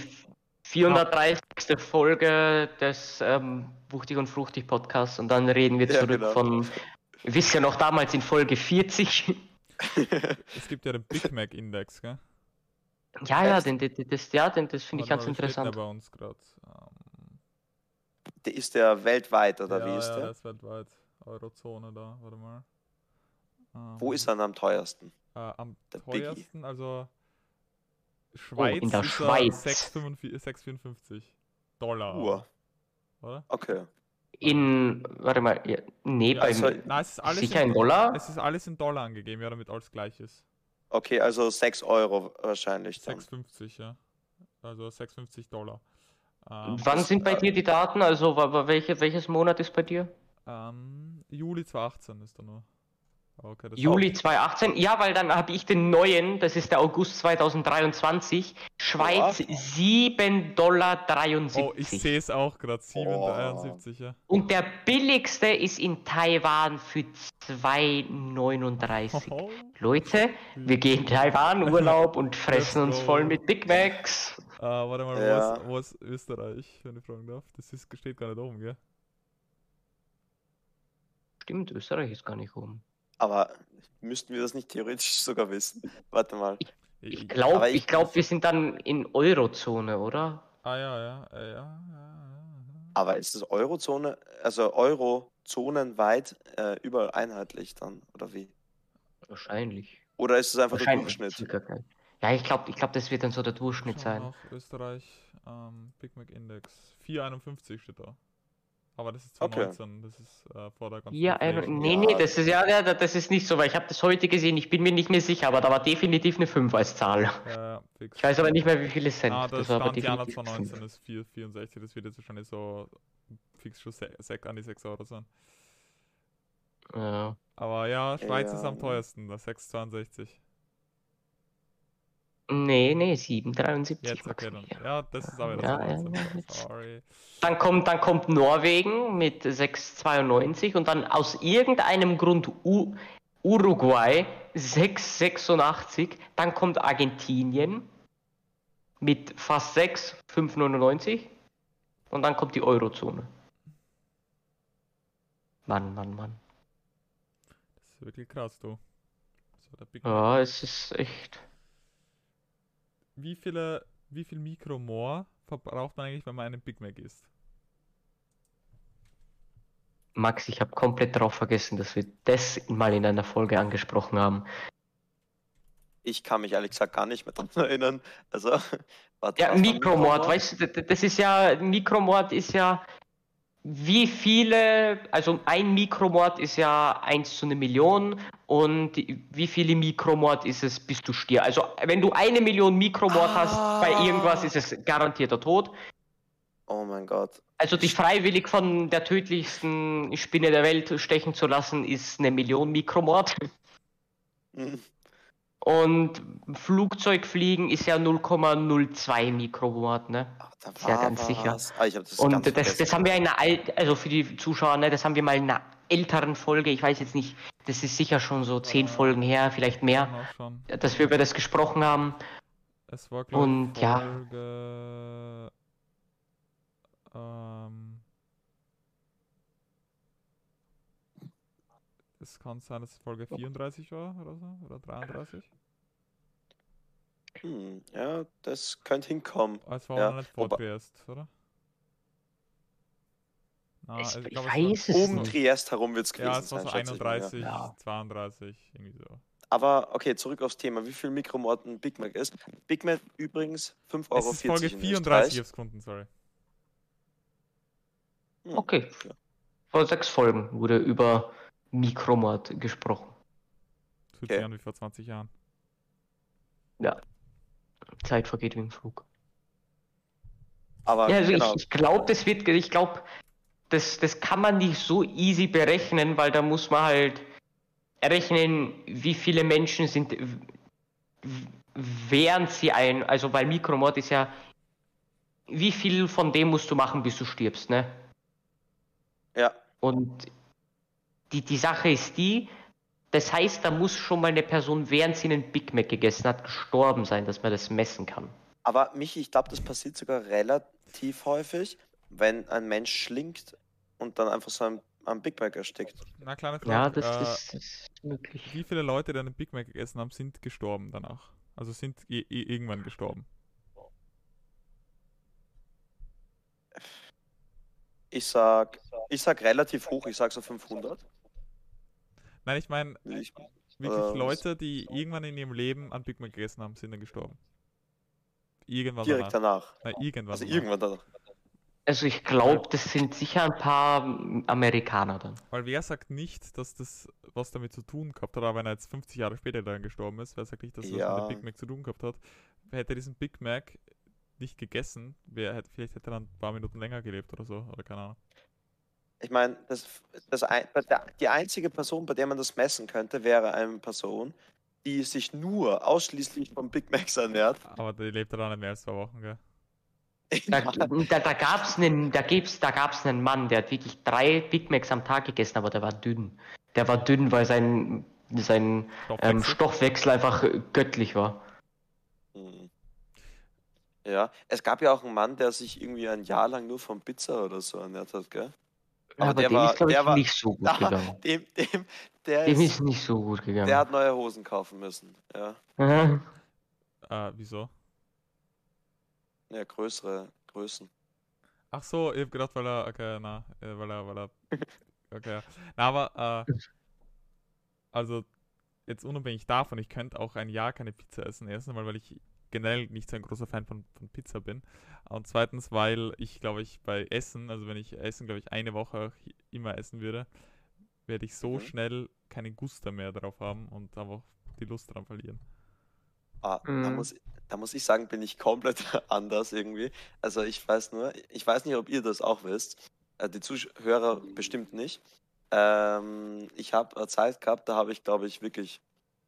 430. Folge des ähm, Wuchtig und Fruchtig Podcasts und dann reden wir Ja, zurück genau. von, wisst ihr noch damals in Folge 40? Es gibt ja den Big Mac Index, gell? Ja, ja, den, den, das, ja, den, das finde ich ganz steht der interessant. bei uns gerade. Ähm, Der ist der weltweit, oder ja, wie ist ja, der? das ist weltweit. Eurozone da, warte mal. Wo Ähm, ist er am teuersten? Äh, am Der Biggie? teuersten, also Schweiz in der ist Schweiz. er 6,45 6,54 Dollar. Uhr. Oder? Okay. In, warte mal, ja, nee, Ja, beim, also- Nein, es ist alles sicher in Dollar? Es ist alles in Dollar angegeben, ja, damit alles gleich ist. Okay, also 6 Euro wahrscheinlich dann. 6,50, ja. Also 6,50 Dollar. Ähm, Wann sind bei äh, dir die Daten? Also, welche, welches Monat ist bei dir? ähm, Juli 2018 ist da nur. Okay, Juli 2018? Ja, weil dann habe ich den neuen, das ist der August 2023, Schweiz Ja. 7,73 Dollar. Oh, ich sehe es auch gerade. 7,73, ja. Und der billigste ist in Taiwan für 2,39. Oh, Leute, wir gehen Taiwan Urlaub und fressen uns voll mit Big Macs. äh, warte mal, Ja. wo, ist, wo ist Österreich, wenn ich fragen darf? Das ist, steht gar nicht oben, gell? Stimmt, Österreich ist gar nicht oben. Aber müssten wir das nicht theoretisch sogar wissen? Warte mal. Ich glaube, ich- ich glaub, wir sind dann in Eurozone, oder? Ah ja, ja, ja, ja, ja. Aber ist das Eurozone, also Eurozonenweit äh, überall einheitlich dann, oder wie? Wahrscheinlich. Oder ist es einfach der. Durchschnitt? Ja, ich glaube, ich glaub, das wird dann so der Durchschnitt Schau sein. Österreich, ähm, Big Mac Index. 4,51 steht da. Aber das ist Okay. 2019, das ist äh, vor der ganzen Ja, ein, Inflation. nee, nee, das ist ja, ja, das ist nicht so, weil ich habe das heute gesehen, ich bin mir nicht mehr sicher, aber da war definitiv eine 5 als Zahl. Fix. Ich weiß aber nicht mehr, wie viele Cent. Ah, das das war aber definitiv 2019 fünf. ist 4,64, das wird jetzt wahrscheinlich so fix schon se sek an die 6 Euro sein. Ja. Aber ja, Schweiz ist Ja. am teuersten, das 6,62. Nee, nee, 7,73. Jetzt, okay, dann. Ja, das ist aber wieder Ja, ja, 2019. ja, jetzt. Sorry. Dann kommt, dann kommt Norwegen mit 6,92 und dann aus irgendeinem Grund U Uruguay 6,86. Dann kommt Argentinien mit fast 6, 5,99. Und dann kommt die Eurozone. Mann, Mann, Mann. Das ist wirklich krass, du. Ja, es ist echt. Wie viele, wie viel Mikromor verbraucht man eigentlich, wenn man einen Big Mac isst? Max, ich habe komplett darauf vergessen, dass wir das mal in einer Folge angesprochen haben. Ich kann mich ehrlich gesagt gar nicht mehr daran erinnern. Also, warte, Ja, Mikromord, weißt du, das ist ja, Mikromord ist ja, wie viele, also ein Mikromord ist ja 1 zu einer Million und wie viele Mikromord ist es, bis du stirbst? Also, wenn du eine Million Mikromord hast, bei irgendwas ist es garantierter Tod. Oh mein Gott. Also, dich freiwillig von der tödlichsten Spinne der Welt stechen zu lassen, ist eine Million Mikromord. Hm. Und Flugzeugfliegen ist ja 0,02 Mikromord, ne? Ach, da Ist ja ganz sicher. was. Ah, ich hab das Und ganz das, vergessen. das haben wir in einer alten, also für die Zuschauer, ne, das haben wir mal in einer älteren Folge, ich weiß jetzt nicht, das ist sicher schon so zehn Ja. Folgen her, vielleicht mehr, dass wir über das gesprochen haben. Es war, glaube Und, ich, ja. Folge... Ähm, es kann sein, dass es Folge 34 war oder so, oder 33. Hm, ja, das könnte hinkommen. Aber es war Ja, noch nicht Triest, oder? Na, Ich- also ich glaub, weiß es Um nicht. Triest herum wird es gewesen Ja, es war sein, so schätze ich mal, 31, Ja. 32, irgendwie so. Aber okay, zurück aufs Thema. Wie viel Mikromord ein Big Mac ist? Big Mac übrigens 5,40 Euro. Es ist Folge in 34 Österreich. aufs Kunden, sorry. Hm, Okay. Ja. Vor sechs Folgen wurde über Mikromord gesprochen. Das fühlt Okay. sich an wie vor 20 Jahren. Zeit vergeht wie im Flug. Aber Ja, also genau. ich, ich glaube, das wird, ich glaube, das, das kann man nicht so easy berechnen, weil da muss man halt rechnen, wie viele Menschen sind, während sie ein, also weil Mikromord ist ja, wie viel von dem musst du machen, bis du stirbst, ne? Ja, Und die, die Sache ist die, das heißt, da muss schon mal eine Person, während sie einen Big Mac gegessen hat, gestorben sein, dass man das messen kann. aber Michi, ich glaube, das passiert sogar relativ häufig, wenn ein Mensch schlingt und dann einfach so am, am Big Mac erstickt. Na, kleine Frage. Ja, das, äh, ist möglich. Wie viele Leute, die einen Big Mac gegessen haben, sind gestorben danach? Also sind irgendwann gestorben. Ich sag, ich sag relativ hoch, ich sag so 500. Nein, ich meine Ich, wirklich Äh, Leute, die irgendwann in ihrem Leben einen Big Mac gegessen haben, sind dann gestorben. Irgendwann direkt danach. danach. Nein, irgendwann Also danach. irgendwann danach. Also ich glaube, das sind sicher ein paar Amerikaner dann. Weil wer sagt nicht, dass das was damit zu tun gehabt hat, aber wenn er jetzt 50 Jahre später dann gestorben ist, wer sagt nicht, dass das Ja. mit dem Big Mac zu tun gehabt hat? Hätte er diesen Big Mac nicht gegessen, wer hätte, vielleicht hätte er dann ein paar Minuten länger gelebt oder so, oder keine Ahnung. Ich meine, das, das, die einzige Person, bei der man das messen könnte, wäre eine Person, die sich nur ausschließlich von Big Macs ernährt. Aber der lebt dann nicht mehr als zwei Wochen, gell? Da, da, da gab es einen, da gibt's, da gab's einen Mann, der hat wirklich drei Big Macs am Tag gegessen, aber der war dünn. Der war dünn, weil sein, sein ähm, Stoffwechsel. Stoffwechsel einfach göttlich war. Hm. Ja, es gab ja auch einen Mann, der sich irgendwie ein Jahr lang nur von Pizza oder so ernährt hat, gell? Aber Aber, der dem war- ist, glaube der ich, war- nicht so gut Da, gegangen. dem, dem, der, Dem ist, ist nicht so gut gegangen. der hat neue Hosen kaufen müssen. Ja, Aha. Äh, wieso? ja größere Größen. Ach so, ich hab gedacht, weil er, okay, na, äh, weil er, weil er, okay. Na, aber, äh, also, jetzt unabhängig davon, ich könnte auch ein Jahr keine Pizza essen. Erstens mal, weil ich generell nicht so ein großer Fan von, von Pizza bin. Und zweitens, weil ich, glaube ich, bei Essen, also wenn ich Essen, glaube ich, eine Woche immer essen würde, werde ich so Mhm. schnell keinen Guster mehr drauf haben und einfach die Lust dran verlieren. Ah, da, Mhm. muss, da muss ich sagen, bin ich komplett anders irgendwie. Also ich weiß nur, ich weiß nicht, ob ihr das auch wisst. Äh, die Zuhörer bestimmt nicht. Ähm, ich habe Zeit gehabt, da habe ich, glaube ich, wirklich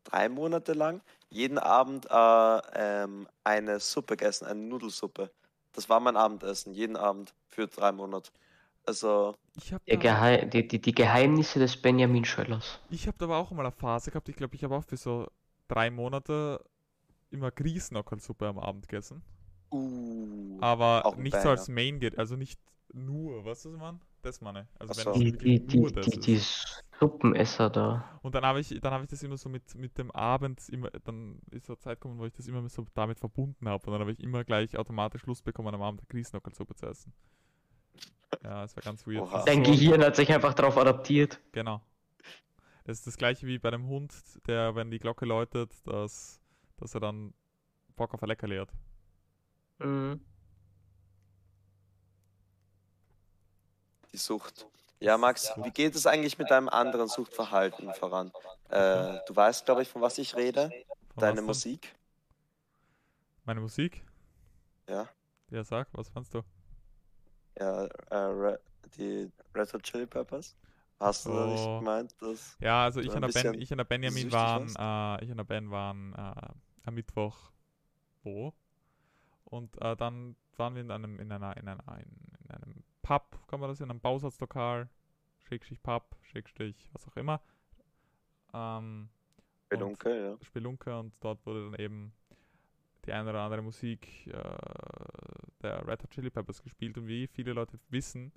drei Monate lang jeden Abend äh, ähm, eine Suppe gegessen, eine Nudelsuppe. Das war mein Abendessen, jeden Abend für drei Monate. Also, Ich habe Der Gehei die, die, die Geheimnisse des Benjamin Schöllers. Ich habe aber auch mal eine Phase gehabt, ich glaube, ich habe auch für so drei Monate immer Grießnockerlsuppe am Abend gegessen. uh, Aber nicht so als. Main geht, also nicht nur, was ist man? Das meine. Also so. es Die, wirklich die, die, die. Suppenesser da. Und dann habe ich, dann habe ich das immer so mit, mit dem Abend, immer, dann ist so eine Zeit gekommen, wo ich das immer so damit verbunden habe. Und dann habe ich immer gleich automatisch Lust bekommen, am Abend Grießnockerlsuppe zu essen. Ja, es war ganz weird. Oha. Dein so- Gehirn hat sich einfach darauf adaptiert. Genau. Das ist das gleiche wie bei einem Hund, der, wenn die Glocke läutet, dass, dass er dann Bock auf ein Leckerli hat. Mhm. Die Sucht. Ja, Max, wie geht es eigentlich mit deinem anderen Suchtverhalten voran? Äh, du weißt, glaube ich, von was ich rede. Von Deine? Musik. Meine Musik? Ja. Ja, sag, was fandst du? Ja, äh, die Red Hot Chili Peppers. Hast du da nicht gemeint, dass. Ja, also ich und ben, ich und der Benjamin waren, äh, ich und der Ben waren äh, am Mittwoch wo? Und äh, dann waren wir in einem, in einer, in einer, in, in einem Pub, kann man das in einem Bausatzlokal, Schrägstrich Pub, Schrägstrich, was auch immer. Ähm, Spelunke, ja. Spelunke und dort wurde dann eben die eine oder andere Musik äh, der Red Hot Chili Peppers gespielt und wie viele Leute wissen,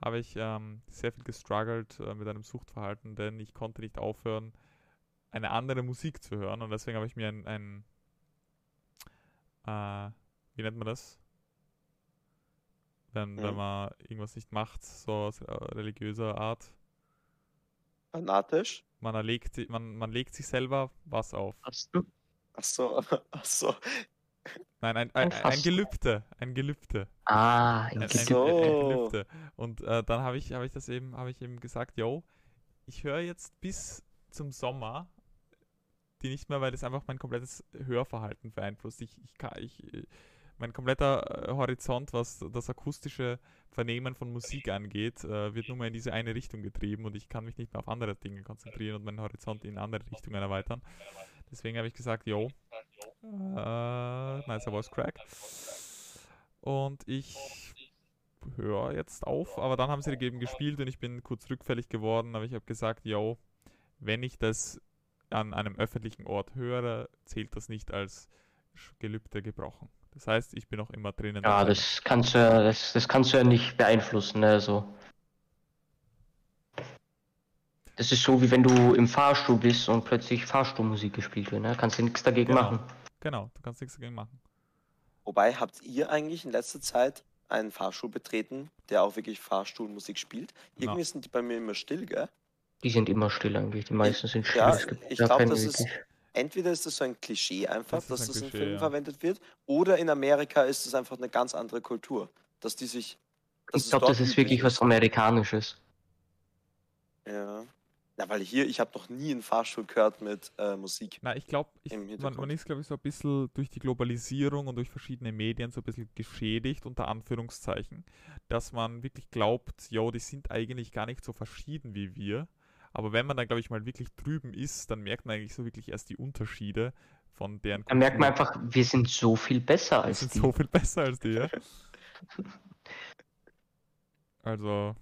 habe ich ähm, sehr viel gestruggelt äh, mit einem Suchtverhalten, denn ich konnte nicht aufhören, eine andere Musik zu hören und deswegen habe ich mir ein, ein äh, wie nennt man das? Wenn, wenn Mhm. man irgendwas nicht macht, so aus äh, religiöser Art. Fanatisch? Man, erlegt, man, man legt sich selber was auf. Hast du? Ach so, ach so. Nein, ein, Ein ein, ein. Gelübde. Ein Gelübde. Ah, Ein, ein ein, Ach so. ein Gelübde. Und äh, dann habe ich, habe ich das eben, habe ich eben gesagt, yo, ich höre jetzt bis zum Sommer die nicht mehr, weil das einfach mein komplettes Hörverhalten beeinflusst. Ich, ich kann, ich, äh, mein kompletter äh, Horizont, was das akustische Vernehmen von Musik angeht, äh, wird nur mehr in diese eine Richtung getrieben und ich kann mich nicht mehr auf andere Dinge konzentrieren und meinen Horizont in andere Richtungen erweitern. Deswegen habe ich gesagt, yo, äh, nicer voice crack. Und ich höre jetzt auf, aber dann haben sie eben gespielt und ich bin kurz rückfällig geworden, aber ich habe gesagt, yo, wenn ich das an einem öffentlichen Ort höre, zählt das nicht als Gelübde gebrochen. Das heißt, ich bin auch immer drinnen. Ja, das kannst du ja, das, das kannst du ja nicht beeinflussen, ne? Also. Das ist so, wie wenn du im Fahrstuhl bist und plötzlich Fahrstuhlmusik gespielt wird, ne? Kannst du nichts dagegen Genau. machen. Genau, du kannst nichts dagegen machen. Wobei, habt ihr eigentlich in letzter Zeit einen Fahrstuhl betreten, der auch wirklich Fahrstuhlmusik spielt? Irgendwie Na. sind die bei mir immer still, gell? Die sind immer still eigentlich, die meisten sind still. ja, es gibt ich ja glaub, keinen das ist-. Entweder ist das so ein Klischee einfach, Das dass ein das in Klischee, Filmen ja. verwendet wird, oder in Amerika ist es einfach eine ganz andere Kultur, dass die sich. dass Ich glaube, das ist wirklich was Amerikanisches. Ja. Na, weil hier, ich habe noch nie einen Fahrstuhl gehört mit äh, Musik. Na, ich glaube, man, man ist, glaube ich, so ein bisschen durch die Globalisierung und durch verschiedene Medien so ein bisschen geschädigt, unter Anführungszeichen, dass man wirklich glaubt, yo, die sind eigentlich gar nicht so verschieden wie wir. Aber wenn man dann, glaube ich, mal wirklich drüben ist, dann merkt man eigentlich so wirklich erst die Unterschiede von deren Da merkt man einfach, wir sind so viel besser Wir als sind die. so viel besser als die, ja. Also,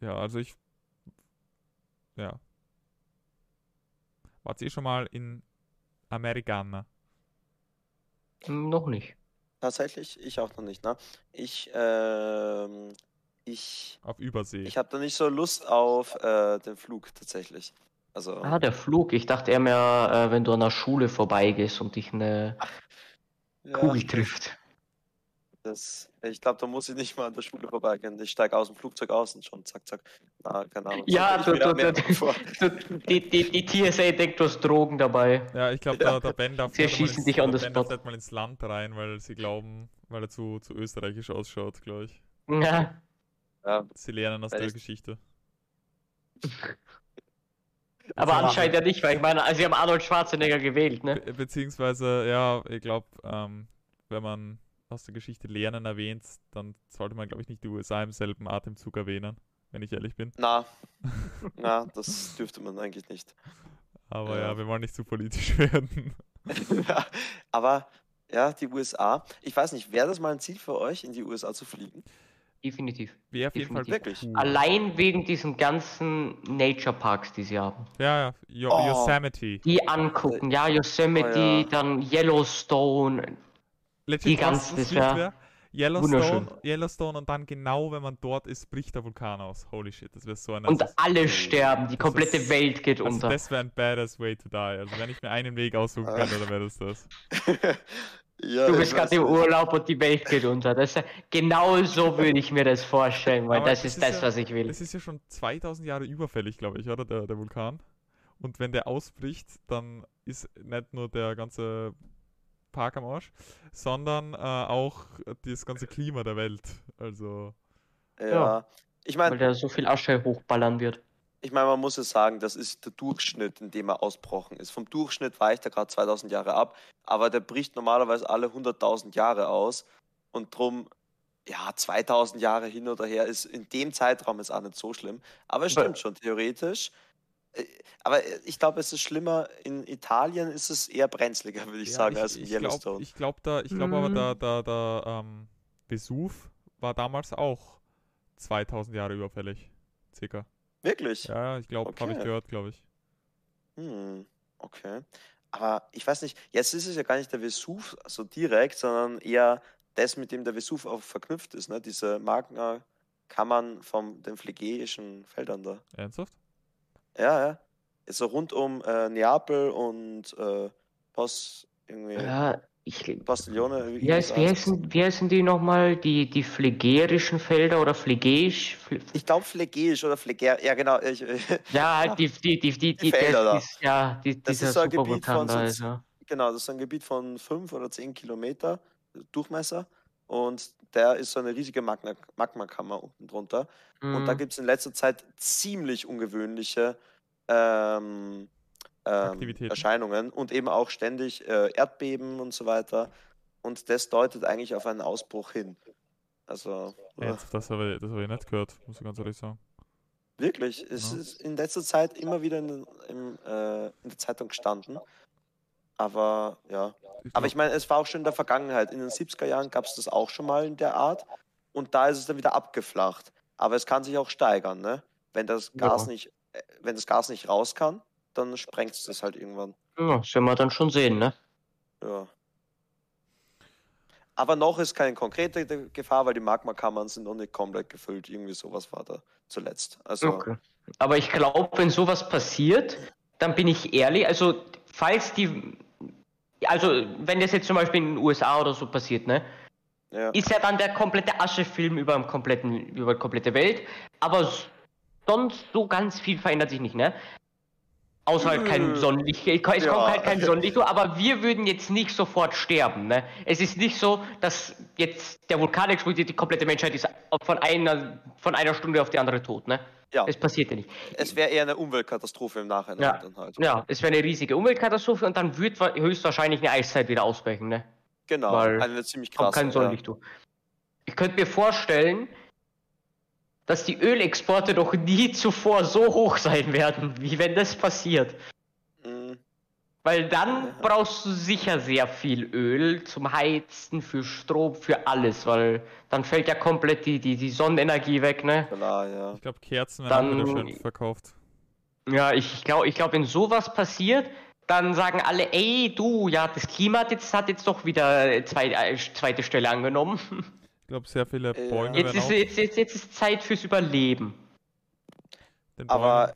ja, also ich, ja. Wart ihr schon mal in Amerikaner? Noch nicht. Tatsächlich, ich auch noch nicht, ne? Ich, ähm, ich, Auf Übersee. ich habe da nicht so Lust auf äh, den Flug tatsächlich. Also, Ah, der Flug. Ich dachte eher mehr, äh, wenn du an der Schule vorbeigehst und dich eine ja, Kugel trifft. das, ich glaube, da muss ich nicht mal an der Schule vorbeigehen. Ich steige aus dem Flugzeug aus und schon zack, zack. Na, keine Ahnung. Ja, du- du- du- die, die, die TSA denkt, du hast Drogen dabei. Ja, ich glaube, Ja. der, der Ben darf nicht mal ins, der Ben darf nicht mal ins Land rein, weil sie glauben, weil er zu, zu österreichisch ausschaut, glaube ich. Ja, Ja, Sie lernen aus Weil der ich- Geschichte. aber anscheinend ja nicht, weil ich meine, also sie haben Arnold Schwarzenegger gewählt, ne? Be beziehungsweise, ja, ich glaube, ähm, wenn man aus der Geschichte Lernen erwähnt, dann sollte man, glaube ich, nicht die USA im selben Atemzug erwähnen, wenn ich ehrlich bin. na, na, das dürfte man eigentlich nicht. Aber Ja. ja, wir wollen nicht zu politisch werden. Ja, aber ja, die USA. Ich weiß nicht, wäre das mal ein Ziel für euch, in die USA zu fliegen? Definitiv. Wäre auf jeden Fall Definitiv. cool. Allein wegen diesen ganzen Nature Parks, die sie haben. Ja, ja, Yo Oh. Yosemite. Die angucken, ja, Yosemite, Oh ja. dann Yellowstone. Legit, Die was- ganz- was das wild wär wär, Yellowstone, wunderschön. Yellowstone und dann genau, wenn man dort ist, bricht der Vulkan aus. Holy shit, das wäre so ein Und alle sterben, die komplette ist- Welt geht Also unter. das wäre ein badass way to die. Also wenn ich mir einen Weg aussuchen Ah. kann, dann wäre das das. ja, Du bist gerade im. Urlaub und die Welt geht unter. Das, genau so würde ich mir das vorstellen, weil das das ist das, ja- was ich will. Das ist ja schon 2000 Jahre überfällig, glaube ich, oder? Der, der Vulkan. Und wenn der ausbricht, dann ist nicht nur der ganze Park am Arsch, sondern äh, auch das ganze Klima der Welt. Also, Ja. Ja. Ich Weil meine, da so viel Asche hochballern wird. Ich mein, man muss ja sagen, das ist der Durchschnitt, in dem er ausbrochen ist. Vom Durchschnitt weicht er gerade 2000 Jahre ab, aber der bricht normalerweise alle 100.000 Jahre aus. Und drum, ja, 2000 Jahre hin oder her ist in dem Zeitraum ist auch nicht so schlimm. Aber es stimmt schon, theoretisch. Äh, Aber ich glaube, es ist schlimmer. In Italien ist es eher brenzliger, würde ich ja, sagen, ich, als in ich glaube Yellowstone. ich glaub da, ich glaube aber, Mm. der, der, der ähm, Vesuv war damals auch 2000 Jahre überfällig. Circa. Wirklich? Ja, ich glaube, habe ich Okay. gehört, glaube ich. Hm, okay. Aber ich weiß nicht, jetzt ist es ja gar nicht der Vesuv so direkt, sondern eher das, mit dem der Vesuv auch verknüpft ist, ne? Diese Magna-Kammern von den phlegäischen Feldern da. Ernsthaft? Ja, ja. Ist so rund um äh, Neapel und äh, Post, irgendwie, Ja, ich. Postiglione. Wie, heißt, wie, heißen, wie heißen die nochmal? Die, die phlegärischen Felder oder phlegäisch? Phle- Ich glaube phlegäisch oder phlegär, ja genau. Ich, Ja, halt die, die, die, die, die, Felder da. das, ist- ja, die, Das ist so ein Gebiet von da, so- also. genau, das ist ein Gebiet von fünf oder zehn Kilometer Durchmesser und der ist so eine riesige Magna Magmakammer unten drunter. Und da Mhm. gibt es in letzter Zeit ziemlich ungewöhnliche ähm, ähm. Erscheinungen und eben auch ständig äh, Erdbeben und so weiter. Und das deutet eigentlich auf einen Ausbruch hin. Also Ja, Jetzt, das habe ich, das hab ich nicht gehört, muss ich ganz ehrlich sagen. wirklich, es Ja. ist in letzter Zeit immer wieder in, im, äh, in der Zeitung gestanden. Aber ja, Ich aber ich meine, es war auch schon in der Vergangenheit. In den 70er Jahren gab es das auch schon mal in der Art. Und da ist es dann wieder abgeflacht. Aber es kann sich auch steigern, ne? Wenn das Gas Ja. nicht, äh, wenn das Gas nicht raus kann, dann sprengt es das halt irgendwann. Ja, das werden wir dann schon sehen, ne? Ja. Aber noch ist keine konkrete Gefahr, weil die Magmakammern sind noch nicht komplett gefüllt. Irgendwie sowas war da zuletzt. Also, Okay. Aber ich glaube, wenn sowas passiert, dann bin ich ehrlich, also falls die, also wenn das jetzt zum Beispiel in den USA oder so passiert, ne, ja. ist ja dann der komplette Aschefilm über, kompletten, über die komplette Welt, aber sonst so ganz viel verändert sich nicht, ne? Außer halt kein Nö. Sonnenlicht, es kommt Ja. halt kein Sonnenlicht, aber wir würden jetzt nicht sofort sterben, ne? Es ist nicht so, dass jetzt der Vulkan explodiert, die komplette Menschheit ist von einer, von einer Stunde auf die andere tot, ne? ja. Es passiert ja nicht. Es wäre eher eine Umweltkatastrophe im Nachhinein Ja. dann halt. Ja, es wäre eine riesige Umweltkatastrophe und dann wird wa- höchstwahrscheinlich eine Eiszeit wieder ausbrechen, ne? Genau, Weil eine ziemlich Kommt krasse. kein ja. Sonnenlicht durch. Ich könnte mir vorstellen, dass die Ölexporte doch nie zuvor so hoch sein werden, wie wenn das passiert. Mm, Weil dann Ja. brauchst du sicher sehr viel Öl zum Heizen, für Strom, für alles, weil dann fällt ja komplett die, die, die Sonnenenergie weg, ne? Klar, ja. ich glaube, Kerzen werden auch wieder Dann- schön verkauft. Ja, ich glaube, ich glaub, wenn sowas passiert, dann sagen alle, ey, du, ja, das Klima hat jetzt, hat jetzt doch wieder zwei, äh, zweite Stelle angenommen. Ich glaube, sehr viele Ja. Bäume Jetzt werden ist, auch jetzt, jetzt, jetzt ist Zeit fürs Überleben. Aber,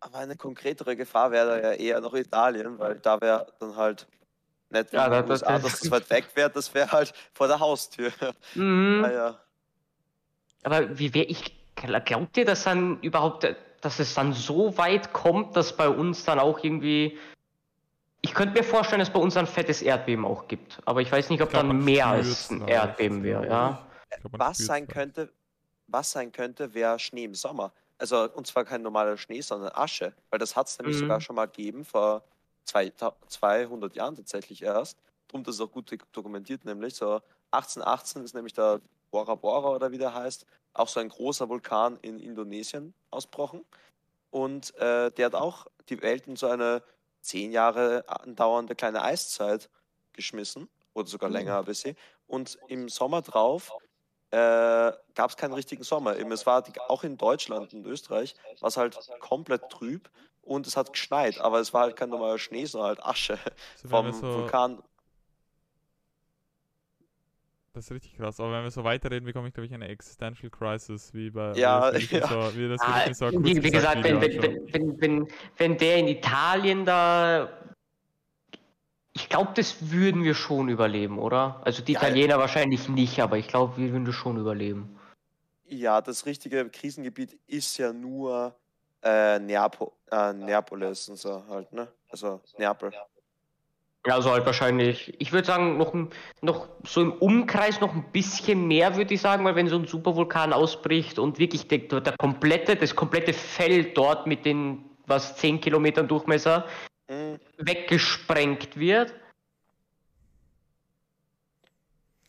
aber eine konkretere Gefahr wäre ja eher noch Italien, weil da wäre dann halt nicht Ja, da- den da- USA, das- dass es weit weg wäre, das wäre halt vor der Haustür. Mhm. Naja. Aber wie wäre ich, glaubt ihr, dass dann überhaupt, äh, dass es dann so weit kommt, dass bei uns dann auch irgendwie. Ich könnte mir vorstellen, dass bei uns ein fettes Erdbeben auch gibt. Aber ich weiß nicht, ob glaub, dann mehr als ein Erdbeben wäre, ja. glaub, Was sein könnte, was sein könnte, wäre Schnee im Sommer. Also, und zwar kein normaler Schnee, sondern Asche. Weil das hat es nämlich Mhm. sogar schon mal gegeben, vor zwei, 200 Jahren tatsächlich erst. Drum das ist auch gut dokumentiert, nämlich so 1818 ist nämlich der Bora Bora oder wie der heißt, auch so ein großer Vulkan in Indonesien ausbrochen. Und äh, der hat auch die Welt in so eine zehn Jahre andauernde kleine Eiszeit geschmissen. Oder sogar Mhm. länger ein bisschen. Und im Sommer drauf äh, gab es keinen richtigen Sommer. Eben, es war die, auch in Deutschland und Österreich war es halt komplett trüb und es hat geschneit, aber es war halt kein normaler Schnee, sondern halt Asche vom so, Vulkan. Das ist richtig krass. Aber wenn wir so weiterreden, bekomme ich, glaube ich, eine Existential Crisis, wie bei Ja, wie ja. so, wie das Ah, so wie, wie gesagt, wenn, wenn, wenn, wenn, wenn, der in Italien da. Ich glaube, das würden wir schon überleben, oder? Also die Ja. Italiener wahrscheinlich nicht, aber ich glaube, wir würden das schon überleben. Ja, das richtige Krisengebiet ist ja nur äh, Neapo äh, Neapolis und so halt, ne? Also Neapel. Ja, Also halt wahrscheinlich, ich würde sagen, noch, noch so im Umkreis noch ein bisschen mehr, würde ich sagen, weil wenn so ein Supervulkan ausbricht und wirklich der, der komplette, das komplette Feld dort mit den, was, 10 Kilometern Durchmesser Hm, weggesprengt wird.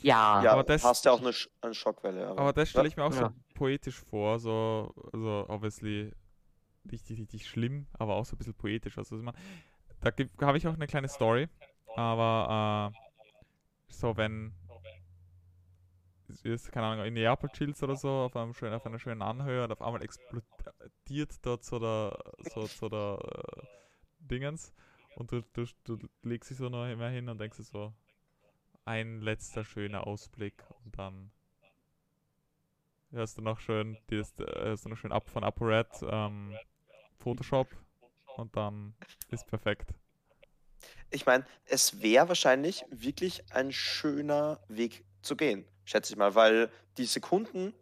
Ja, ja, aber das- hast ja auch eine, Sch eine Schockwelle. Aber das stelle ich mir auch Ja. so poetisch vor, so, also obviously richtig, richtig schlimm, aber auch so ein bisschen poetisch. Also man, da habe ich auch eine kleine Story, aber äh, so wenn ist, keine Ahnung, in Neapel chillst oder so, auf, einem schönen, auf einer schönen Anhöhe und auf einmal explodiert dort so der, so, so der äh, Dingens. Und du, du, du legst dich so noch immer hin und denkst so, ein letzter schöner Ausblick und dann hörst du noch schön, dieses, äh, hörst du noch schön ab von ApoRed, ähm, Photoshop und dann ist perfekt. Ich meine, es wäre wahrscheinlich wirklich ein schöner Weg zu gehen, schätze ich mal, weil die Sekunden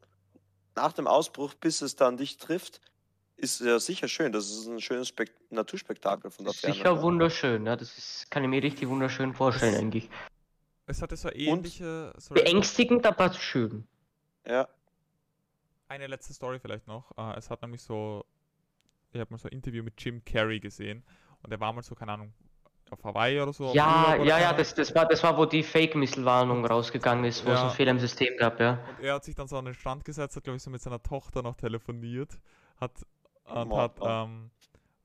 nach dem Ausbruch, bis es dann dich trifft, ist ja sicher schön. Das ist ein schönes Spek Naturspektakel von der Ferne. sicher ne? wunderschön, ja, das ist, kann ich mir richtig wunderschön vorstellen, Das- eigentlich. Es hatte so ähnliche. So Beängstigend, aber schön. Ja. eine letzte Story vielleicht noch. Äh, es hat nämlich so, ich habe mal so ein Interview mit Jim Carrey gesehen und er war mal so, keine Ahnung, auf Hawaii oder so. Ja, oder ja, ja, das, das, war, das war, wo die Fake-Misselwarnung rausgegangen ist, wo es Ja. einen Fehler im System gab, ja. Und er hat sich dann so an den Strand gesetzt, hat, glaube ich, so mit seiner Tochter noch telefoniert, hat und hat, ähm,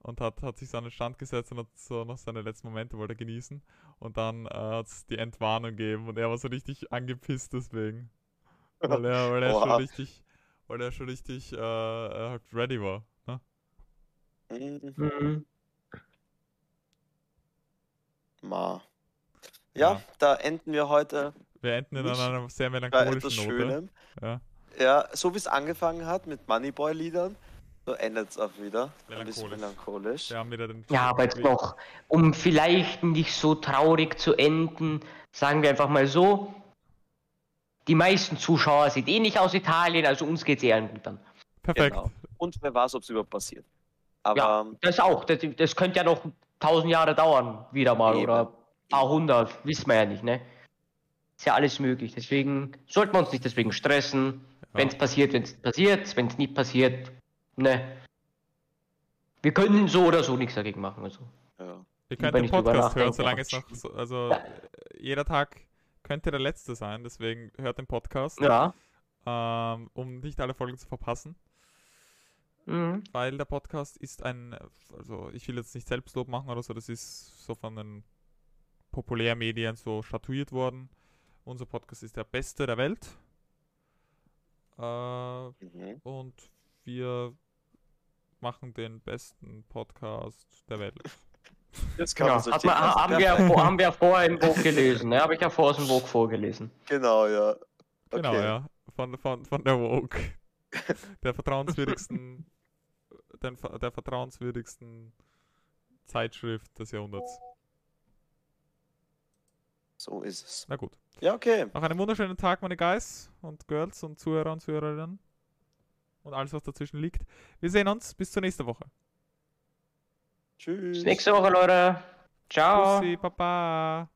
und hat, hat sich so an den Strand gesetzt und hat so noch seine letzten Momente wollte er genießen. Und dann äh, hat es die Entwarnung gegeben und er war so richtig angepisst deswegen. Weil er, weil er schon richtig, weil er schon richtig äh, äh, halt ready war. Mhm. Mhm. Ma. Ja, Ja. da enden wir heute Wir enden in einer sehr melancholischen Note. Schönem. Ja. Ja, so wie es angefangen hat mit Moneyboy-Liedern, so endet es auch wieder. Ein bisschen Melancholisch. melancholisch. Wir haben wieder den Ja, aber jetzt noch, um vielleicht nicht so traurig zu enden, sagen wir einfach mal so, die meisten Zuschauer sind eh nicht aus Italien, also uns geht's eher gut dann. Perfekt. Genau. Und wer weiß, ob es überhaupt passiert. Aber Ja, ähm, das auch. Das, das könnte ja noch tausend Jahre dauern, wieder mal, Eben. oder paar hundert, wissen wir ja nicht, ne? Ist ja alles möglich. Deswegen sollten wir uns nicht deswegen stressen. Wenn es passiert, wenn es passiert, wenn es nicht passiert, ne. Wir können so oder so nichts dagegen machen. Also. ja. Ihr könnt den Podcast hören, solange es noch, so, also Ja. jeder Tag könnte der letzte sein, deswegen hört den Podcast, Ja. ähm, um nicht alle Folgen zu verpassen, Mhm. weil der Podcast ist ein, also ich will jetzt nicht Selbstlob machen oder so, das ist so von den Populärmedien so statuiert worden. Unser Podcast ist der beste der Welt äh, Mhm. und wir machen den besten Podcast der Welt. Das kann Ja, man so hat man, haben, wir, haben wir vorher im Buch gelesen. Ne? Habe ich ja vorher aus dem Buch vorgelesen. Genau, ja. Okay. Genau, ja. Von, von, von der Woke. Der vertrauenswürdigsten, den, der vertrauenswürdigsten Zeitschrift des Jahrhunderts. So ist es. Na gut. Ja, okay. Noch einen wunderschönen Tag, meine Guys und Girls und Zuhörer und Zuhörerinnen. Und alles, was dazwischen liegt. Wir sehen uns. Bis zur nächsten Woche. Tschüss. Bis nächste Woche, Leute. Ciao. Tschüssi, Baba.